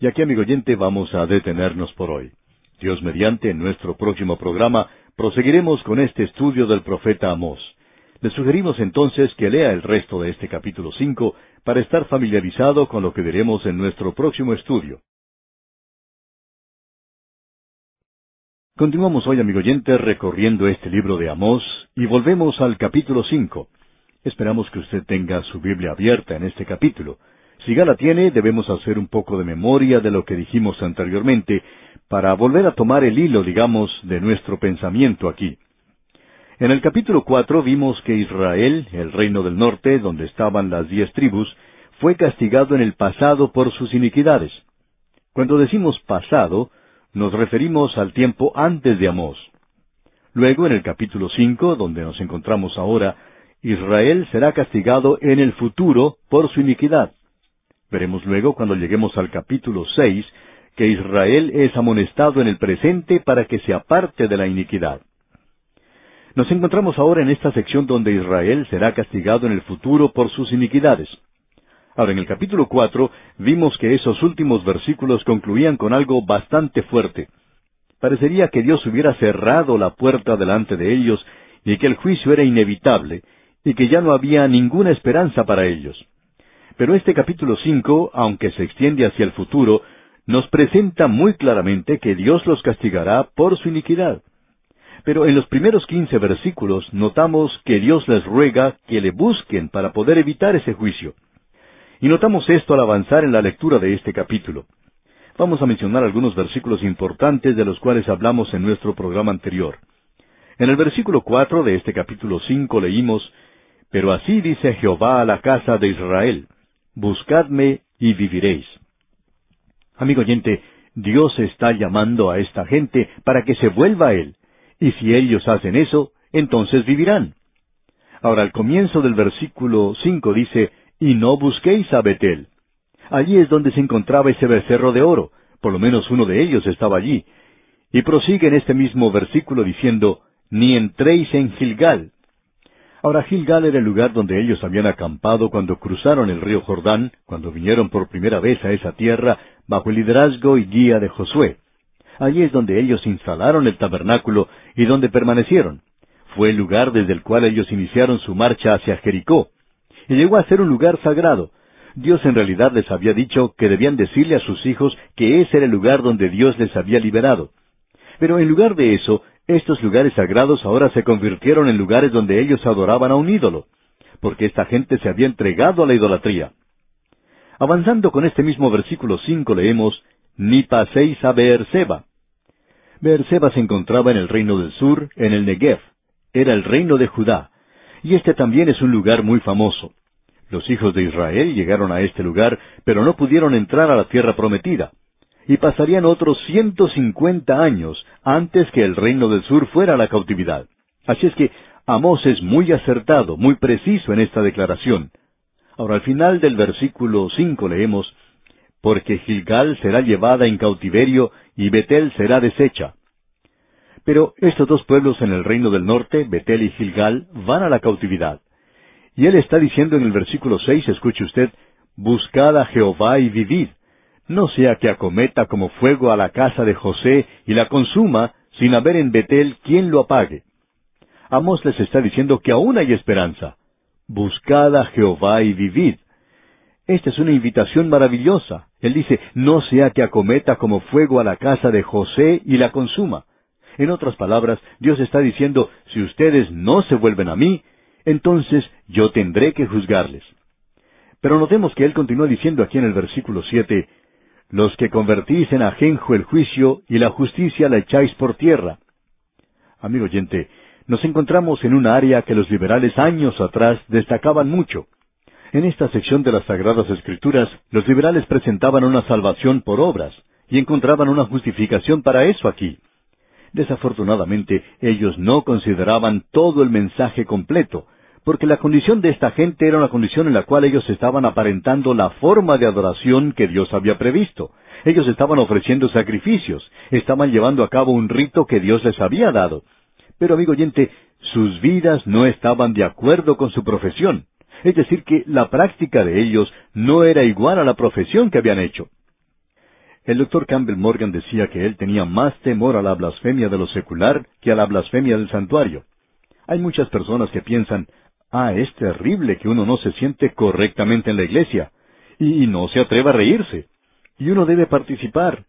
Y aquí, amigo oyente, vamos a detenernos por hoy. Dios mediante, en nuestro próximo programa, Proseguiremos con este estudio del profeta Amós. Le sugerimos entonces que lea el resto de este capítulo cinco para estar familiarizado con lo que veremos en nuestro próximo estudio. Continuamos hoy, amigo oyente, recorriendo este libro de Amós y volvemos al capítulo cinco. Esperamos que usted tenga su Biblia abierta en este capítulo. Si ya la tiene, debemos hacer un poco de memoria de lo que dijimos anteriormente para volver a tomar el hilo, digamos, de nuestro pensamiento aquí. En el capítulo cuatro vimos que Israel, el reino del norte, donde estaban las diez tribus, fue castigado en el pasado por sus iniquidades. Cuando decimos pasado, nos referimos al tiempo antes de Amós. Luego, en el capítulo cinco, donde nos encontramos ahora, Israel será castigado en el futuro por su iniquidad. Veremos luego, cuando lleguemos al capítulo seis, que Israel es amonestado en el presente para que se aparte de la iniquidad. Nos encontramos ahora en esta sección donde Israel será castigado en el futuro por sus iniquidades. Ahora, en el capítulo cuatro vimos que esos últimos versículos concluían con algo bastante fuerte. Parecería que Dios hubiera cerrado la puerta delante de ellos y que el juicio era inevitable y que ya no había ninguna esperanza para ellos. Pero este capítulo cinco, aunque se extiende hacia el futuro, nos presenta muy claramente que Dios los castigará por su iniquidad. Pero en los primeros quince versículos notamos que Dios les ruega que le busquen para poder evitar ese juicio. Y notamos esto al avanzar en la lectura de este capítulo. Vamos a mencionar algunos versículos importantes de los cuales hablamos en nuestro programa anterior. En el versículo cuatro de este capítulo cinco leímos Pero así dice Jehová a la casa de Israel, Buscadme y viviréis. Amigo oyente, Dios está llamando a esta gente para que se vuelva a Él, y si ellos hacen eso, entonces vivirán. Ahora, al comienzo del versículo cinco dice, y no busquéis a Betel. Allí es donde se encontraba ese becerro de oro, por lo menos uno de ellos estaba allí. Y prosigue en este mismo versículo diciendo, ni entréis en Gilgal. Ahora Gilgal era el lugar donde ellos habían acampado cuando cruzaron el río Jordán, cuando vinieron por primera vez a esa tierra bajo el liderazgo y guía de Josué. Allí es donde ellos instalaron el tabernáculo y donde permanecieron. Fue el lugar desde el cual ellos iniciaron su marcha hacia Jericó y llegó a ser un lugar sagrado. Dios en realidad les había dicho que debían decirle a sus hijos que ese era el lugar donde Dios les había liberado. Pero en lugar de eso, estos lugares sagrados ahora se convirtieron en lugares donde ellos adoraban a un ídolo, porque esta gente se había entregado a la idolatría. Avanzando con este mismo versículo cinco leemos, Ni paséis a Beerseba. Beerseba se encontraba en el reino del sur, en el Negev. Era el reino de Judá y este también es un lugar muy famoso. Los hijos de Israel llegaron a este lugar, pero no pudieron entrar a la tierra prometida, y pasarían otros ciento cincuenta años antes que el reino del sur fuera a la cautividad. Así es que Amós es muy acertado, muy preciso en esta declaración. Ahora al final del versículo cinco leemos, Porque Gilgal será llevada en cautiverio y Betel será deshecha. Pero estos dos pueblos en el reino del norte, Betel y Gilgal, van a la cautividad. Y él está diciendo en el versículo seis, escuche usted, Buscad a Jehová y vivid, no sea que acometa como fuego a la casa de José y la consuma, sin haber en Betel quien lo apague. Amos les está diciendo que aún hay esperanza. Buscad a Jehová y vivid. Esta es una invitación maravillosa. Él dice, no sea que acometa como fuego a la casa de José y la consuma. En otras palabras, Dios está diciendo, si ustedes no se vuelven a mí, entonces yo tendré que juzgarles. Pero notemos que Él continúa diciendo aquí en el versículo siete, los que convertís en ajenjo el juicio y la justicia la echáis por tierra. Amigo oyente, nos encontramos en un área que los liberales años atrás destacaban mucho. En esta sección de las Sagradas Escrituras, los liberales presentaban una salvación por obras, y encontraban una justificación para eso aquí. Desafortunadamente, ellos no consideraban todo el mensaje completo, porque la condición de esta gente era una condición en la cual ellos estaban aparentando la forma de adoración que Dios había previsto. Ellos estaban ofreciendo sacrificios, estaban llevando a cabo un rito que Dios les había dado. Pero, amigo oyente, sus vidas no estaban de acuerdo con su profesión. Es decir, que la práctica de ellos no era igual a la profesión que habían hecho. El doctor Campbell Morgan decía que él tenía más temor a la blasfemia de lo secular que a la blasfemia del santuario. Hay muchas personas que piensan, ah, es terrible que uno no se siente correctamente en la iglesia, y, no se atreva a reírse, y uno debe participar,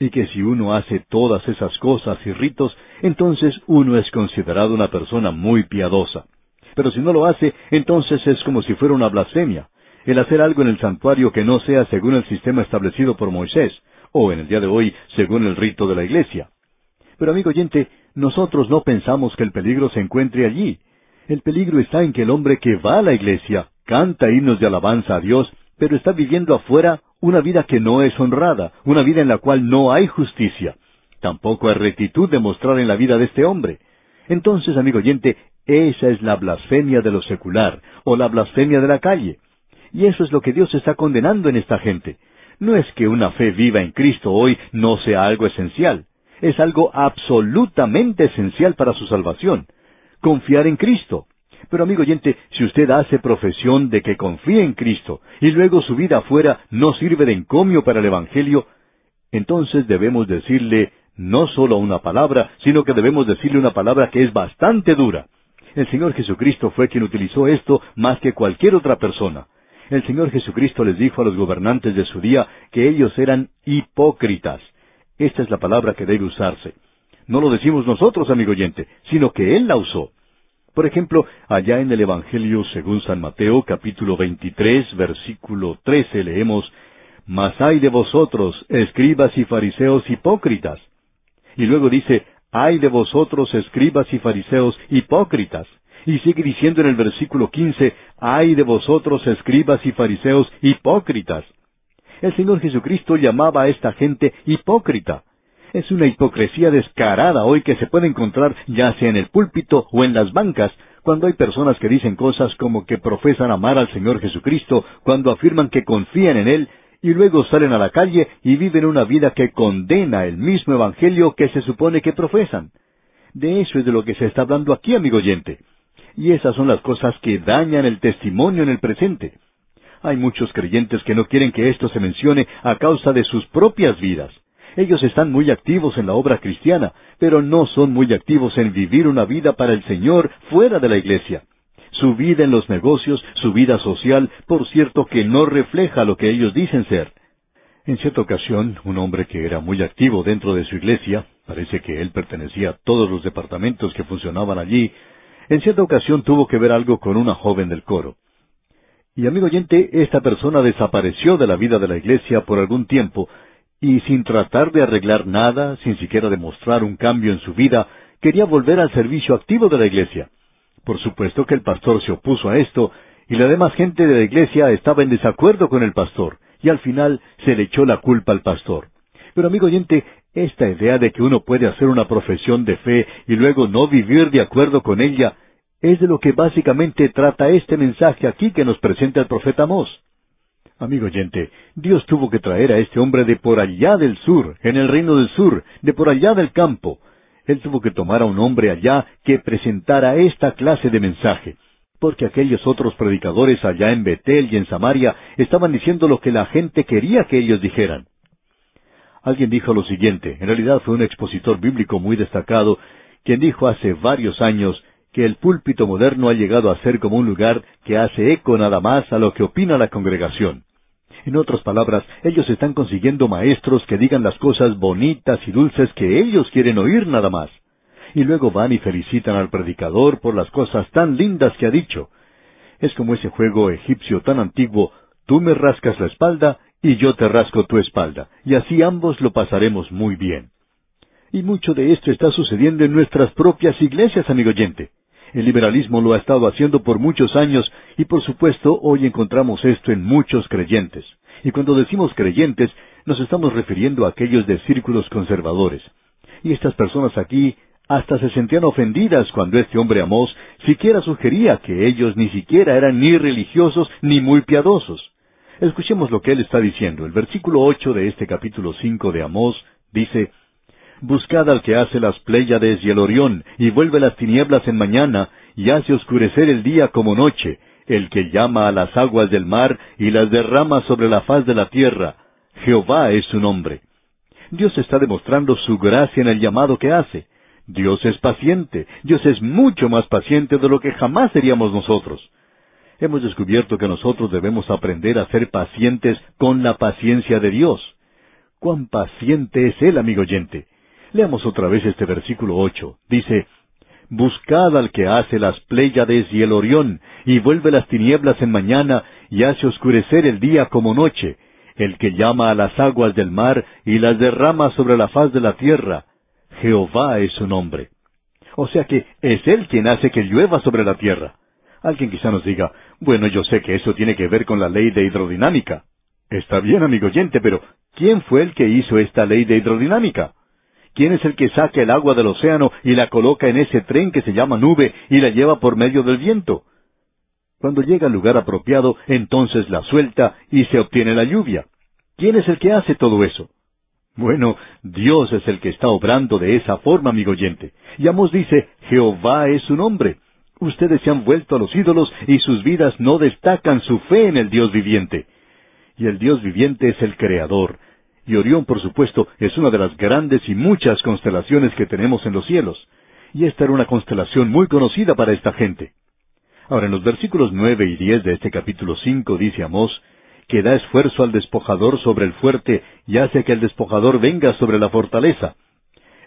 y que si uno hace todas esas cosas y ritos, entonces uno es considerado una persona muy piadosa. Pero si no lo hace, entonces es como si fuera una blasfemia, el hacer algo en el santuario que no sea según el sistema establecido por Moisés, o en el día de hoy según el rito de la iglesia. Pero amigo oyente, nosotros no pensamos que el peligro se encuentre allí. El peligro está en que el hombre que va a la iglesia canta himnos de alabanza a Dios, pero está viviendo afuera una vida que no es honrada, una vida en la cual no hay justicia. Tampoco hay rectitud de mostrar en la vida de este hombre. Entonces, amigo oyente, Esa es la blasfemia de lo secular, o la blasfemia de la calle. Y eso es lo que Dios está condenando en esta gente. No es que una fe viva en Cristo hoy no sea algo esencial. Es algo absolutamente esencial para su salvación. Confiar en Cristo. Pero amigo oyente, si usted hace profesión de que confía en Cristo y luego su vida afuera no sirve de encomio para el Evangelio, entonces debemos decirle no solo una palabra, sino que debemos decirle una palabra que es bastante dura. El Señor Jesucristo fue quien utilizó esto más que cualquier otra persona. El Señor Jesucristo les dijo a los gobernantes de su día que ellos eran hipócritas. Esta es la palabra que debe usarse. No lo decimos nosotros, amigo oyente, sino que Él la usó. Por ejemplo, allá en el Evangelio según San Mateo, capítulo 23, versículo 13, leemos, Mas hay de vosotros, escribas y fariseos hipócritas. Y luego dice, Hay de vosotros, escribas y fariseos hipócritas. Y sigue diciendo en el versículo 15, Ay de vosotros, escribas y fariseos hipócritas. El Señor Jesucristo llamaba a esta gente hipócrita. Es una hipocresía descarada hoy que se puede encontrar ya sea en el púlpito o en las bancas, cuando hay personas que dicen cosas como que profesan amar al Señor Jesucristo, cuando afirman que confían en Él, y luego salen a la calle y viven una vida que condena el mismo Evangelio que se supone que profesan. De eso es de lo que se está hablando aquí, amigo oyente. Y esas son las cosas que dañan el testimonio en el presente. Hay muchos creyentes que no quieren que esto se mencione a causa de sus propias vidas. Ellos están muy activos en la obra cristiana, pero no son muy activos en vivir una vida para el Señor fuera de la iglesia. Su vida en los negocios, su vida social, por cierto que no refleja lo que ellos dicen ser. En cierta ocasión, un hombre que era muy activo dentro de su iglesia, parece que él pertenecía a todos los departamentos que funcionaban allí, en cierta ocasión tuvo que ver algo con una joven del coro. Y amigo oyente, esta persona desapareció de la vida de la iglesia por algún tiempo, y sin tratar de arreglar nada, sin siquiera demostrar un cambio en su vida, quería volver al servicio activo de la iglesia. Por supuesto que el pastor se opuso a esto, y la demás gente de la iglesia estaba en desacuerdo con el pastor, y al final se le echó la culpa al pastor. Pero amigo oyente, esta idea de que uno puede hacer una profesión de fe y luego no vivir de acuerdo con ella es de lo que básicamente trata este mensaje aquí que nos presenta el profeta Mos. Amigo oyente, Dios tuvo que traer a este hombre de por allá del sur, en el reino del sur, de por allá del campo. Él tuvo que tomar a un hombre allá que presentara esta clase de mensaje, porque aquellos otros predicadores allá en Betel y en Samaria estaban diciendo lo que la gente quería que ellos dijeran. Alguien dijo lo siguiente, en realidad fue un expositor bíblico muy destacado, quien dijo hace varios años que el púlpito moderno ha llegado a ser como un lugar que hace eco nada más a lo que opina la congregación. En otras palabras, ellos están consiguiendo maestros que digan las cosas bonitas y dulces que ellos quieren oír nada más. Y luego van y felicitan al predicador por las cosas tan lindas que ha dicho. Es como ese juego egipcio tan antiguo, tú me rascas la espalda y yo te rasco tu espalda, y así ambos lo pasaremos muy bien. Y mucho de esto está sucediendo en nuestras propias iglesias, amigo oyente. El liberalismo lo ha estado haciendo por muchos años y por supuesto hoy encontramos esto en muchos creyentes. Y cuando decimos creyentes, nos estamos refiriendo a aquellos de círculos conservadores. Y estas personas aquí hasta se sentían ofendidas cuando este hombre Amós siquiera sugería que ellos ni siquiera eran ni religiosos ni muy piadosos. Escuchemos lo que él está diciendo. El versículo ocho de este capítulo cinco de Amós dice Buscad al que hace las Pléyades y el Orión, y vuelve las tinieblas en mañana, y hace oscurecer el día como noche, el que llama a las aguas del mar y las derrama sobre la faz de la tierra. Jehová es su nombre. Dios está demostrando su gracia en el llamado que hace. Dios es paciente, Dios es mucho más paciente de lo que jamás seríamos nosotros hemos descubierto que nosotros debemos aprender a ser pacientes con la paciencia de Dios. ¿Cuán paciente es Él, amigo oyente? Leamos otra vez este versículo ocho. Dice, Buscad al que hace las Pléyades y el Orión, y vuelve las tinieblas en mañana, y hace oscurecer el día como noche, el que llama a las aguas del mar y las derrama sobre la faz de la tierra. Jehová es su nombre. O sea que es Él quien hace que llueva sobre la tierra. Alguien quizá nos diga, bueno, yo sé que eso tiene que ver con la ley de hidrodinámica. Está bien, amigo oyente, pero ¿quién fue el que hizo esta ley de hidrodinámica? ¿Quién es el que saca el agua del océano y la coloca en ese tren que se llama nube y la lleva por medio del viento? Cuando llega al lugar apropiado, entonces la suelta y se obtiene la lluvia. ¿Quién es el que hace todo eso? Bueno, Dios es el que está obrando de esa forma, amigo oyente. Y Amos dice, Jehová es su nombre. Ustedes se han vuelto a los ídolos y sus vidas no destacan su fe en el Dios viviente. Y el Dios viviente es el Creador. Y Orión, por supuesto, es una de las grandes y muchas constelaciones que tenemos en los cielos. Y esta era una constelación muy conocida para esta gente. Ahora, en los versículos nueve y diez de este capítulo cinco dice Amós, que da esfuerzo al despojador sobre el fuerte y hace que el despojador venga sobre la fortaleza.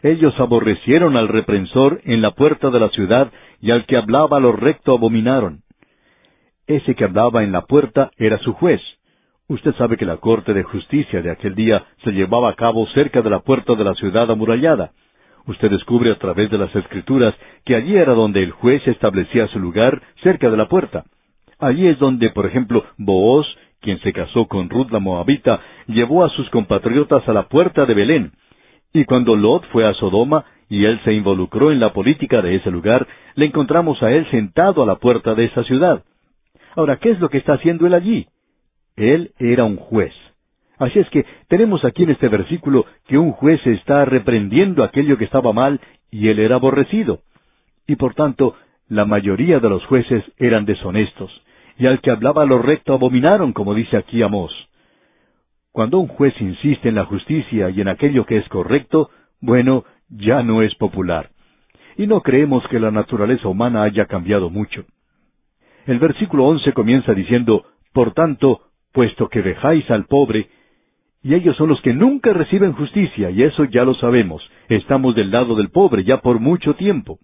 Ellos aborrecieron al reprensor en la puerta de la ciudad y al que hablaba lo recto abominaron. Ese que hablaba en la puerta era su juez. Usted sabe que la corte de justicia de aquel día se llevaba a cabo cerca de la puerta de la ciudad amurallada. Usted descubre a través de las escrituras que allí era donde el juez establecía su lugar cerca de la puerta. Allí es donde, por ejemplo, Booz quien se casó con Ruth la Moabita, llevó a sus compatriotas a la puerta de Belén. Y cuando Lot fue a Sodoma y él se involucró en la política de ese lugar, le encontramos a él sentado a la puerta de esa ciudad. Ahora, ¿qué es lo que está haciendo él allí? Él era un juez. Así es que tenemos aquí en este versículo que un juez está reprendiendo aquello que estaba mal y él era aborrecido. Y por tanto, la mayoría de los jueces eran deshonestos y al que hablaba lo recto abominaron, como dice aquí Amós. Cuando un juez insiste en la justicia y en aquello que es correcto, bueno, ya no es popular. Y no creemos que la naturaleza humana haya cambiado mucho. El versículo once comienza diciendo, Por tanto, puesto que dejáis al pobre, y ellos son los que nunca reciben justicia, y eso ya lo sabemos, estamos del lado del pobre ya por mucho tiempo.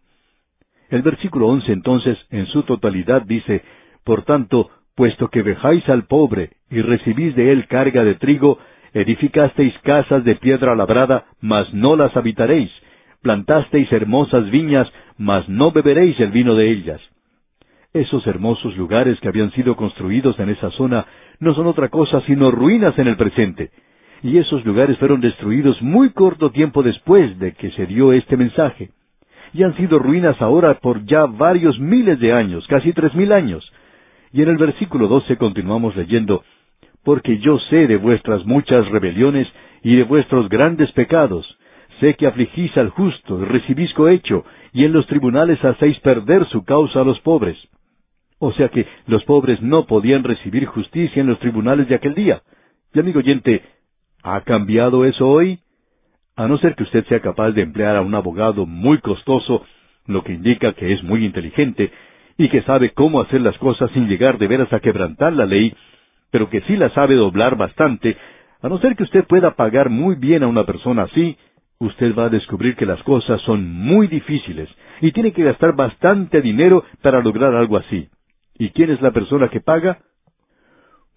El versículo once entonces, en su totalidad, dice, por tanto, puesto que vejáis al pobre y recibís de él carga de trigo, edificasteis casas de piedra labrada, mas no las habitaréis, plantasteis hermosas viñas, mas no beberéis el vino de ellas. Esos hermosos lugares que habían sido construidos en esa zona no son otra cosa sino ruinas en el presente. Y esos lugares fueron destruidos muy corto tiempo después de que se dio este mensaje. Y han sido ruinas ahora por ya varios miles de años, casi tres mil años. Y en el versículo doce continuamos leyendo, Porque yo sé de vuestras muchas rebeliones y de vuestros grandes pecados. Sé que afligís al justo y recibís cohecho, y en los tribunales hacéis perder su causa a los pobres. O sea que los pobres no podían recibir justicia en los tribunales de aquel día. Y amigo oyente, ¿ha cambiado eso hoy? A no ser que usted sea capaz de emplear a un abogado muy costoso, lo que indica que es muy inteligente, y que sabe cómo hacer las cosas sin llegar de veras a quebrantar la ley, pero que sí la sabe doblar bastante, a no ser que usted pueda pagar muy bien a una persona así, usted va a descubrir que las cosas son muy difíciles y tiene que gastar bastante dinero para lograr algo así. ¿Y quién es la persona que paga?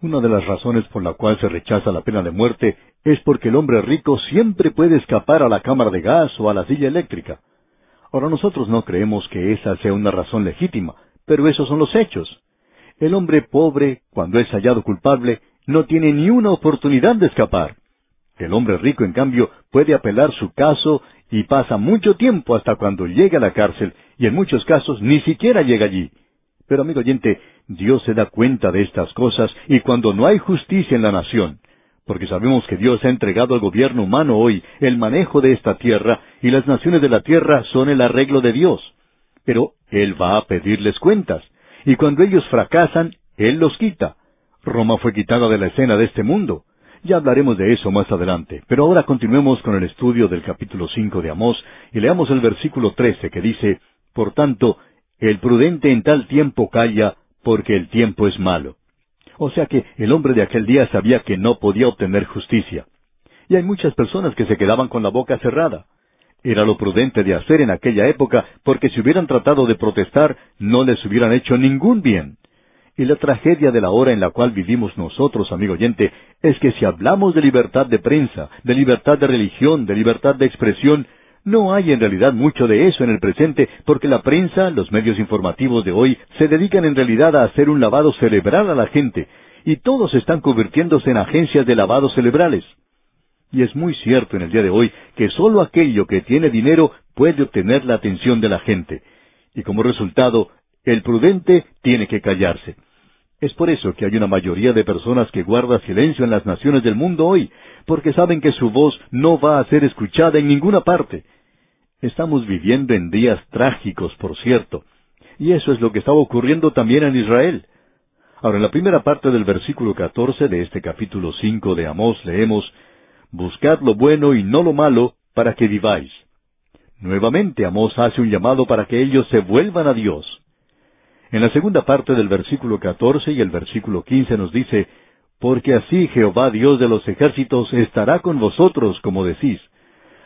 Una de las razones por la cual se rechaza la pena de muerte es porque el hombre rico siempre puede escapar a la cámara de gas o a la silla eléctrica. Ahora nosotros no creemos que esa sea una razón legítima, pero esos son los hechos. El hombre pobre, cuando es hallado culpable, no tiene ni una oportunidad de escapar. El hombre rico, en cambio, puede apelar su caso y pasa mucho tiempo hasta cuando llega a la cárcel, y en muchos casos ni siquiera llega allí. Pero amigo oyente, Dios se da cuenta de estas cosas y cuando no hay justicia en la nación, porque sabemos que Dios ha entregado al gobierno humano hoy el manejo de esta tierra y las naciones de la tierra son el arreglo de Dios pero Él va a pedirles cuentas, y cuando ellos fracasan, Él los quita. Roma fue quitada de la escena de este mundo. Ya hablaremos de eso más adelante, pero ahora continuemos con el estudio del capítulo cinco de Amós y leamos el versículo trece que dice, Por tanto, el prudente en tal tiempo calla, porque el tiempo es malo. O sea que el hombre de aquel día sabía que no podía obtener justicia. Y hay muchas personas que se quedaban con la boca cerrada. Era lo prudente de hacer en aquella época, porque si hubieran tratado de protestar, no les hubieran hecho ningún bien. Y la tragedia de la hora en la cual vivimos nosotros, amigo oyente, es que si hablamos de libertad de prensa, de libertad de religión, de libertad de expresión, no hay en realidad mucho de eso en el presente, porque la prensa, los medios informativos de hoy, se dedican en realidad a hacer un lavado cerebral a la gente, y todos están convirtiéndose en agencias de lavado cerebrales. Y es muy cierto en el día de hoy que sólo aquello que tiene dinero puede obtener la atención de la gente. Y como resultado, el prudente tiene que callarse. Es por eso que hay una mayoría de personas que guarda silencio en las naciones del mundo hoy, porque saben que su voz no va a ser escuchada en ninguna parte. Estamos viviendo en días trágicos, por cierto, y eso es lo que estaba ocurriendo también en Israel. Ahora, en la primera parte del versículo catorce de este capítulo cinco de Amós leemos Buscad lo bueno y no lo malo, para que viváis. Nuevamente Amós hace un llamado para que ellos se vuelvan a Dios. En la segunda parte del versículo catorce y el versículo quince nos dice Porque así Jehová Dios de los ejércitos estará con vosotros, como decís.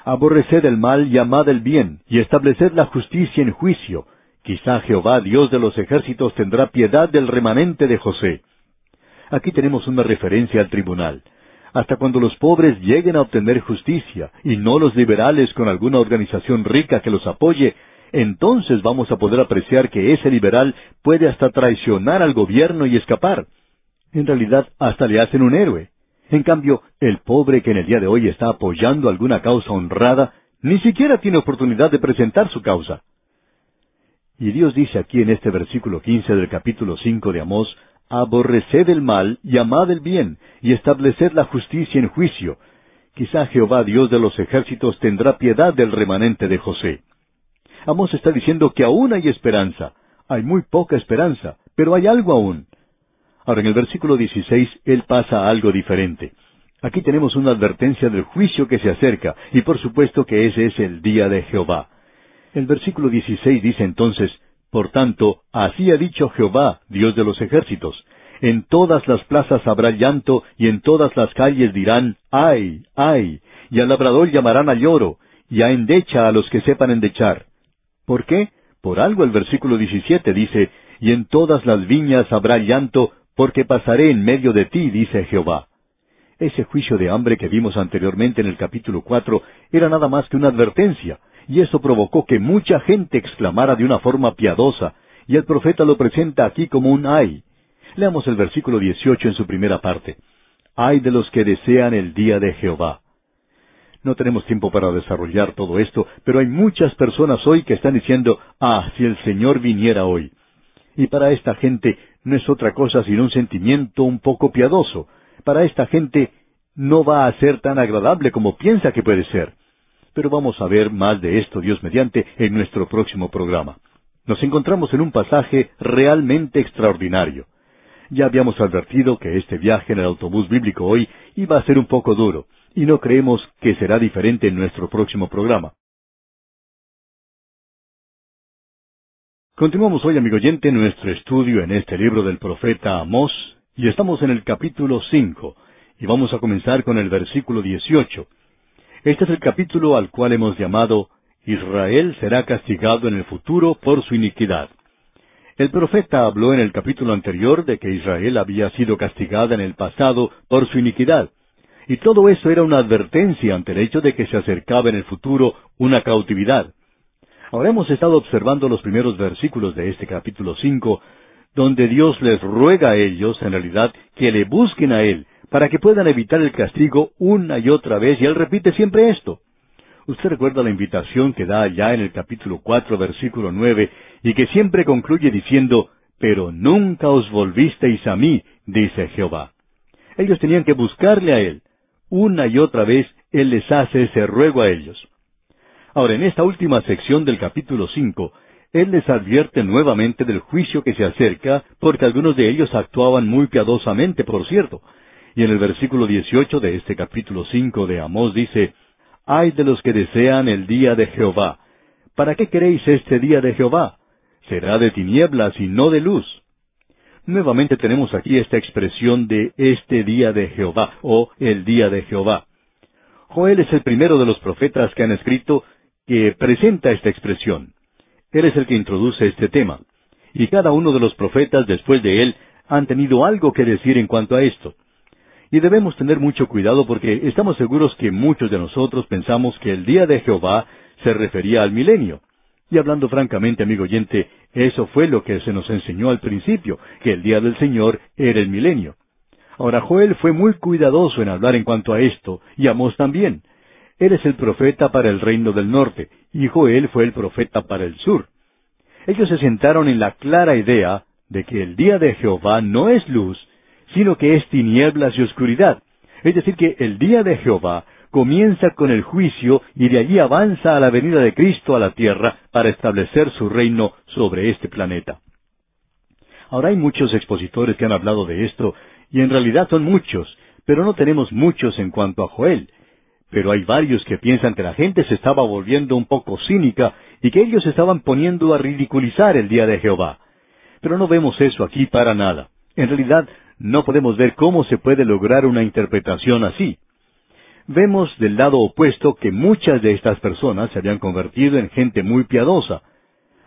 Aborreced el mal y amad el bien, y estableced la justicia en juicio, Quizá Jehová, Dios de los ejércitos, tendrá piedad del remanente de José. Aquí tenemos una referencia al tribunal. Hasta cuando los pobres lleguen a obtener justicia, y no los liberales con alguna organización rica que los apoye, entonces vamos a poder apreciar que ese liberal puede hasta traicionar al gobierno y escapar. En realidad, hasta le hacen un héroe. En cambio, el pobre que en el día de hoy está apoyando alguna causa honrada, ni siquiera tiene oportunidad de presentar su causa. Y Dios dice aquí en este versículo quince del capítulo cinco de Amós, Aborreced el mal y amad el bien, y estableced la justicia en juicio. Quizá Jehová Dios de los ejércitos tendrá piedad del remanente de José. Amós está diciendo que aún hay esperanza. Hay muy poca esperanza, pero hay algo aún. Ahora en el versículo 16 él pasa a algo diferente. Aquí tenemos una advertencia del juicio que se acerca, y por supuesto que ese es el día de Jehová. El versículo 16 dice entonces, Por tanto, así ha dicho Jehová, Dios de los ejércitos, en todas las plazas habrá llanto, y en todas las calles dirán, ay, ay, y al labrador llamarán a lloro, y a endecha a los que sepan endechar. ¿Por qué? Por algo el versículo 17 dice, y en todas las viñas habrá llanto, porque pasaré en medio de ti, dice Jehová. Ese juicio de hambre que vimos anteriormente en el capítulo cuatro era nada más que una advertencia, y eso provocó que mucha gente exclamara de una forma piadosa, y el profeta lo presenta aquí como un ay. Leamos el versículo 18 en su primera parte. Ay de los que desean el día de Jehová. No tenemos tiempo para desarrollar todo esto, pero hay muchas personas hoy que están diciendo, ah, si el Señor viniera hoy. Y para esta gente no es otra cosa sino un sentimiento un poco piadoso. Para esta gente no va a ser tan agradable como piensa que puede ser pero vamos a ver más de esto, Dios mediante, en nuestro próximo programa. Nos encontramos en un pasaje realmente extraordinario. Ya habíamos advertido que este viaje en el autobús bíblico hoy iba a ser un poco duro, y no creemos que será diferente en nuestro próximo programa. Continuamos hoy, amigo oyente, nuestro estudio en este libro del profeta Amós, y estamos en el capítulo cinco, y vamos a comenzar con el versículo dieciocho. Este es el capítulo al cual hemos llamado Israel será castigado en el futuro por su iniquidad. El profeta habló en el capítulo anterior de que Israel había sido castigada en el pasado por su iniquidad, y todo eso era una advertencia ante el hecho de que se acercaba en el futuro una cautividad. Ahora hemos estado observando los primeros versículos de este capítulo cinco, donde Dios les ruega a ellos, en realidad, que le busquen a Él, para que puedan evitar el castigo una y otra vez, y él repite siempre esto. Usted recuerda la invitación que da allá en el capítulo cuatro, versículo nueve, y que siempre concluye diciendo, Pero nunca os volvisteis a mí, dice Jehová. Ellos tenían que buscarle a Él. Una y otra vez Él les hace ese ruego a ellos. Ahora, en esta última sección del capítulo cinco, Él les advierte nuevamente del juicio que se acerca, porque algunos de ellos actuaban muy piadosamente, por cierto, y en el versículo 18 de este capítulo 5 de Amós dice, Ay de los que desean el día de Jehová. ¿Para qué queréis este día de Jehová? Será de tinieblas y no de luz. Nuevamente tenemos aquí esta expresión de este día de Jehová o el día de Jehová. Joel es el primero de los profetas que han escrito que presenta esta expresión. Él es el que introduce este tema. Y cada uno de los profetas después de él han tenido algo que decir en cuanto a esto. Y debemos tener mucho cuidado porque estamos seguros que muchos de nosotros pensamos que el día de Jehová se refería al milenio. Y hablando francamente, amigo oyente, eso fue lo que se nos enseñó al principio, que el día del Señor era el milenio. Ahora Joel fue muy cuidadoso en hablar en cuanto a esto, y Amós también. Él es el profeta para el reino del norte, y Joel fue el profeta para el sur. Ellos se sentaron en la clara idea de que el día de Jehová no es luz, sino que es tinieblas y oscuridad. Es decir, que el día de Jehová comienza con el juicio y de allí avanza a la venida de Cristo a la tierra para establecer su reino sobre este planeta. Ahora hay muchos expositores que han hablado de esto, y en realidad son muchos, pero no tenemos muchos en cuanto a Joel. Pero hay varios que piensan que la gente se estaba volviendo un poco cínica y que ellos estaban poniendo a ridiculizar el día de Jehová. Pero no vemos eso aquí para nada. En realidad, no podemos ver cómo se puede lograr una interpretación así. Vemos del lado opuesto que muchas de estas personas se habían convertido en gente muy piadosa.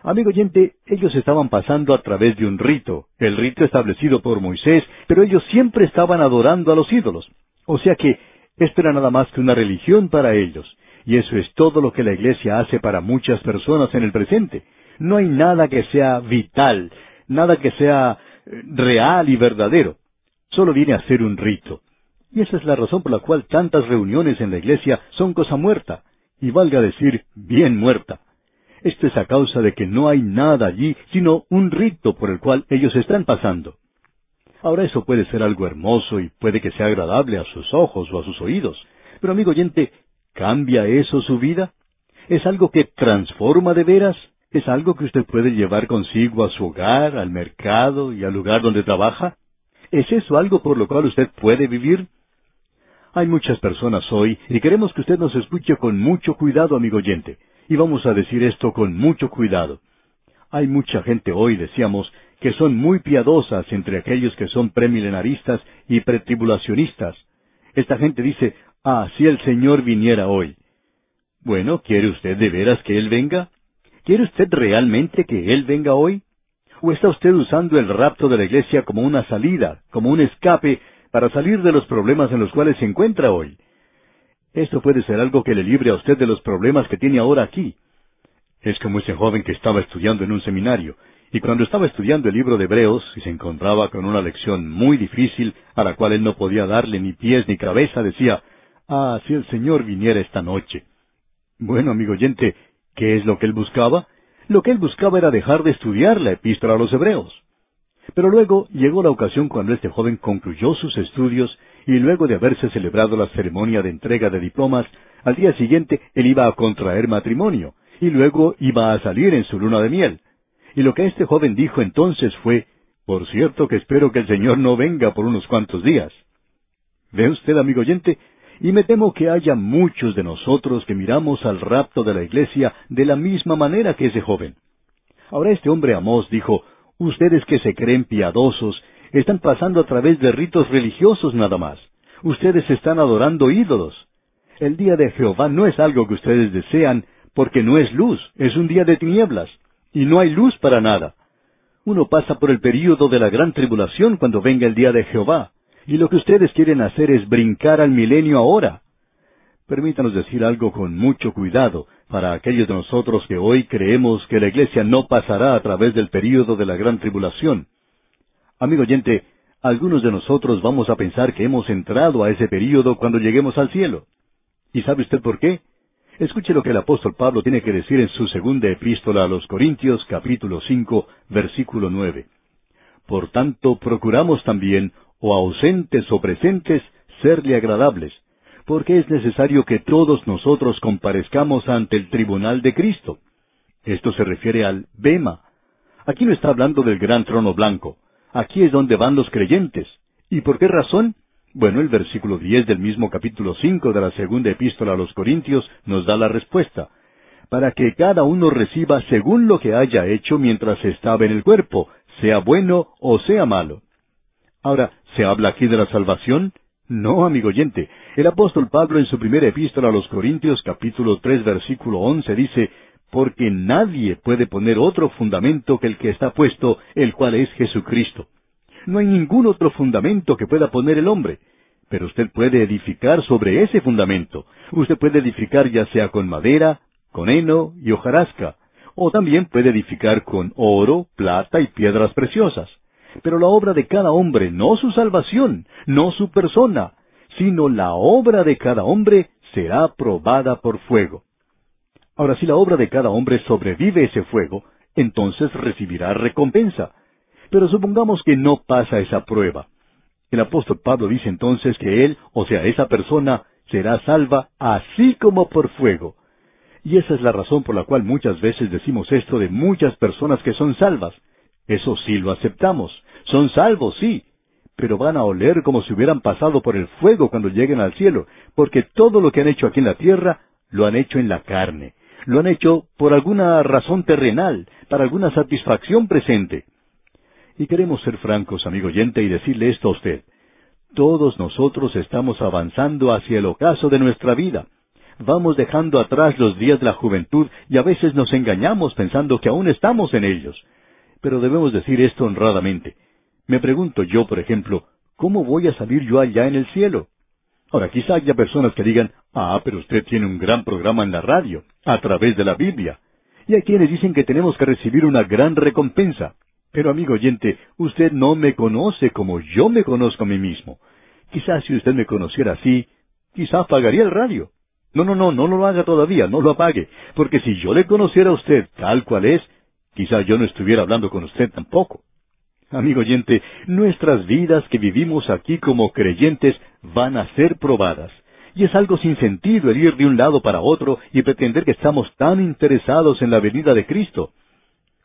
Amigo oyente, ellos estaban pasando a través de un rito, el rito establecido por Moisés, pero ellos siempre estaban adorando a los ídolos. O sea que esto era nada más que una religión para ellos. Y eso es todo lo que la iglesia hace para muchas personas en el presente. No hay nada que sea vital, nada que sea real y verdadero. Solo viene a ser un rito. Y esa es la razón por la cual tantas reuniones en la iglesia son cosa muerta, y valga decir, bien muerta. Esto es a causa de que no hay nada allí, sino un rito por el cual ellos están pasando. Ahora eso puede ser algo hermoso y puede que sea agradable a sus ojos o a sus oídos. Pero amigo oyente, ¿cambia eso su vida? ¿Es algo que transforma de veras? ¿Es algo que usted puede llevar consigo a su hogar, al mercado y al lugar donde trabaja? ¿Es eso algo por lo cual usted puede vivir? Hay muchas personas hoy y queremos que usted nos escuche con mucho cuidado, amigo oyente. Y vamos a decir esto con mucho cuidado. Hay mucha gente hoy, decíamos, que son muy piadosas entre aquellos que son premilenaristas y pretribulacionistas. Esta gente dice, ah, si el Señor viniera hoy. Bueno, ¿quiere usted de veras que Él venga? ¿Quiere usted realmente que Él venga hoy? ¿O está usted usando el rapto de la iglesia como una salida, como un escape, para salir de los problemas en los cuales se encuentra hoy? Esto puede ser algo que le libre a usted de los problemas que tiene ahora aquí. Es como ese joven que estaba estudiando en un seminario, y cuando estaba estudiando el libro de Hebreos y se encontraba con una lección muy difícil a la cual él no podía darle ni pies ni cabeza, decía, Ah, si el Señor viniera esta noche. Bueno, amigo oyente, ¿qué es lo que él buscaba? Lo que él buscaba era dejar de estudiar la epístola a los Hebreos. Pero luego llegó la ocasión cuando este joven concluyó sus estudios y luego de haberse celebrado la ceremonia de entrega de diplomas, al día siguiente él iba a contraer matrimonio y luego iba a salir en su luna de miel. Y lo que este joven dijo entonces fue, por cierto que espero que el Señor no venga por unos cuantos días. ¿Ve usted, amigo oyente? Y me temo que haya muchos de nosotros que miramos al rapto de la iglesia de la misma manera que ese joven. Ahora este hombre Amós dijo, ustedes que se creen piadosos, están pasando a través de ritos religiosos nada más. Ustedes están adorando ídolos. El día de Jehová no es algo que ustedes desean, porque no es luz, es un día de tinieblas y no hay luz para nada. Uno pasa por el período de la gran tribulación cuando venga el día de Jehová, y lo que ustedes quieren hacer es brincar al milenio ahora. Permítanos decir algo con mucho cuidado para aquellos de nosotros que hoy creemos que la iglesia no pasará a través del período de la gran tribulación. Amigo oyente, algunos de nosotros vamos a pensar que hemos entrado a ese período cuando lleguemos al cielo. ¿Y sabe usted por qué? Escuche lo que el apóstol Pablo tiene que decir en su segunda epístola a los Corintios capítulo cinco versículo nueve. Por tanto, procuramos también, o ausentes o presentes, serle agradables, porque es necesario que todos nosotros comparezcamos ante el tribunal de Cristo. Esto se refiere al Bema. Aquí no está hablando del gran trono blanco. Aquí es donde van los creyentes. ¿Y por qué razón? Bueno, el versículo diez del mismo capítulo cinco de la segunda epístola a los Corintios nos da la respuesta. Para que cada uno reciba según lo que haya hecho mientras estaba en el cuerpo, sea bueno o sea malo. Ahora, ¿se habla aquí de la salvación? No, amigo oyente. El apóstol Pablo en su primera epístola a los Corintios capítulo tres versículo once dice, porque nadie puede poner otro fundamento que el que está puesto, el cual es Jesucristo. No hay ningún otro fundamento que pueda poner el hombre. Pero usted puede edificar sobre ese fundamento. Usted puede edificar ya sea con madera, con heno y hojarasca, o también puede edificar con oro, plata y piedras preciosas. Pero la obra de cada hombre, no su salvación, no su persona, sino la obra de cada hombre será probada por fuego. Ahora, si la obra de cada hombre sobrevive ese fuego, entonces recibirá recompensa. Pero supongamos que no pasa esa prueba. El apóstol Pablo dice entonces que él, o sea, esa persona, será salva así como por fuego. Y esa es la razón por la cual muchas veces decimos esto de muchas personas que son salvas. Eso sí lo aceptamos. Son salvos, sí. Pero van a oler como si hubieran pasado por el fuego cuando lleguen al cielo, porque todo lo que han hecho aquí en la tierra lo han hecho en la carne. Lo han hecho por alguna razón terrenal, para alguna satisfacción presente. Y queremos ser francos, amigo oyente, y decirle esto a usted. Todos nosotros estamos avanzando hacia el ocaso de nuestra vida. Vamos dejando atrás los días de la juventud y a veces nos engañamos pensando que aún estamos en ellos. Pero debemos decir esto honradamente. Me pregunto yo, por ejemplo, ¿cómo voy a salir yo allá en el cielo? Ahora, quizá haya personas que digan, ah, pero usted tiene un gran programa en la radio, a través de la Biblia. Y hay quienes dicen que tenemos que recibir una gran recompensa. Pero amigo oyente, usted no me conoce como yo me conozco a mí mismo. Quizás si usted me conociera así, quizá apagaría el radio. No, no, no, no lo haga todavía, no lo apague, porque si yo le conociera a usted tal cual es, quizá yo no estuviera hablando con usted tampoco. Amigo oyente, nuestras vidas que vivimos aquí como creyentes van a ser probadas. Y es algo sin sentido el ir de un lado para otro y pretender que estamos tan interesados en la venida de Cristo.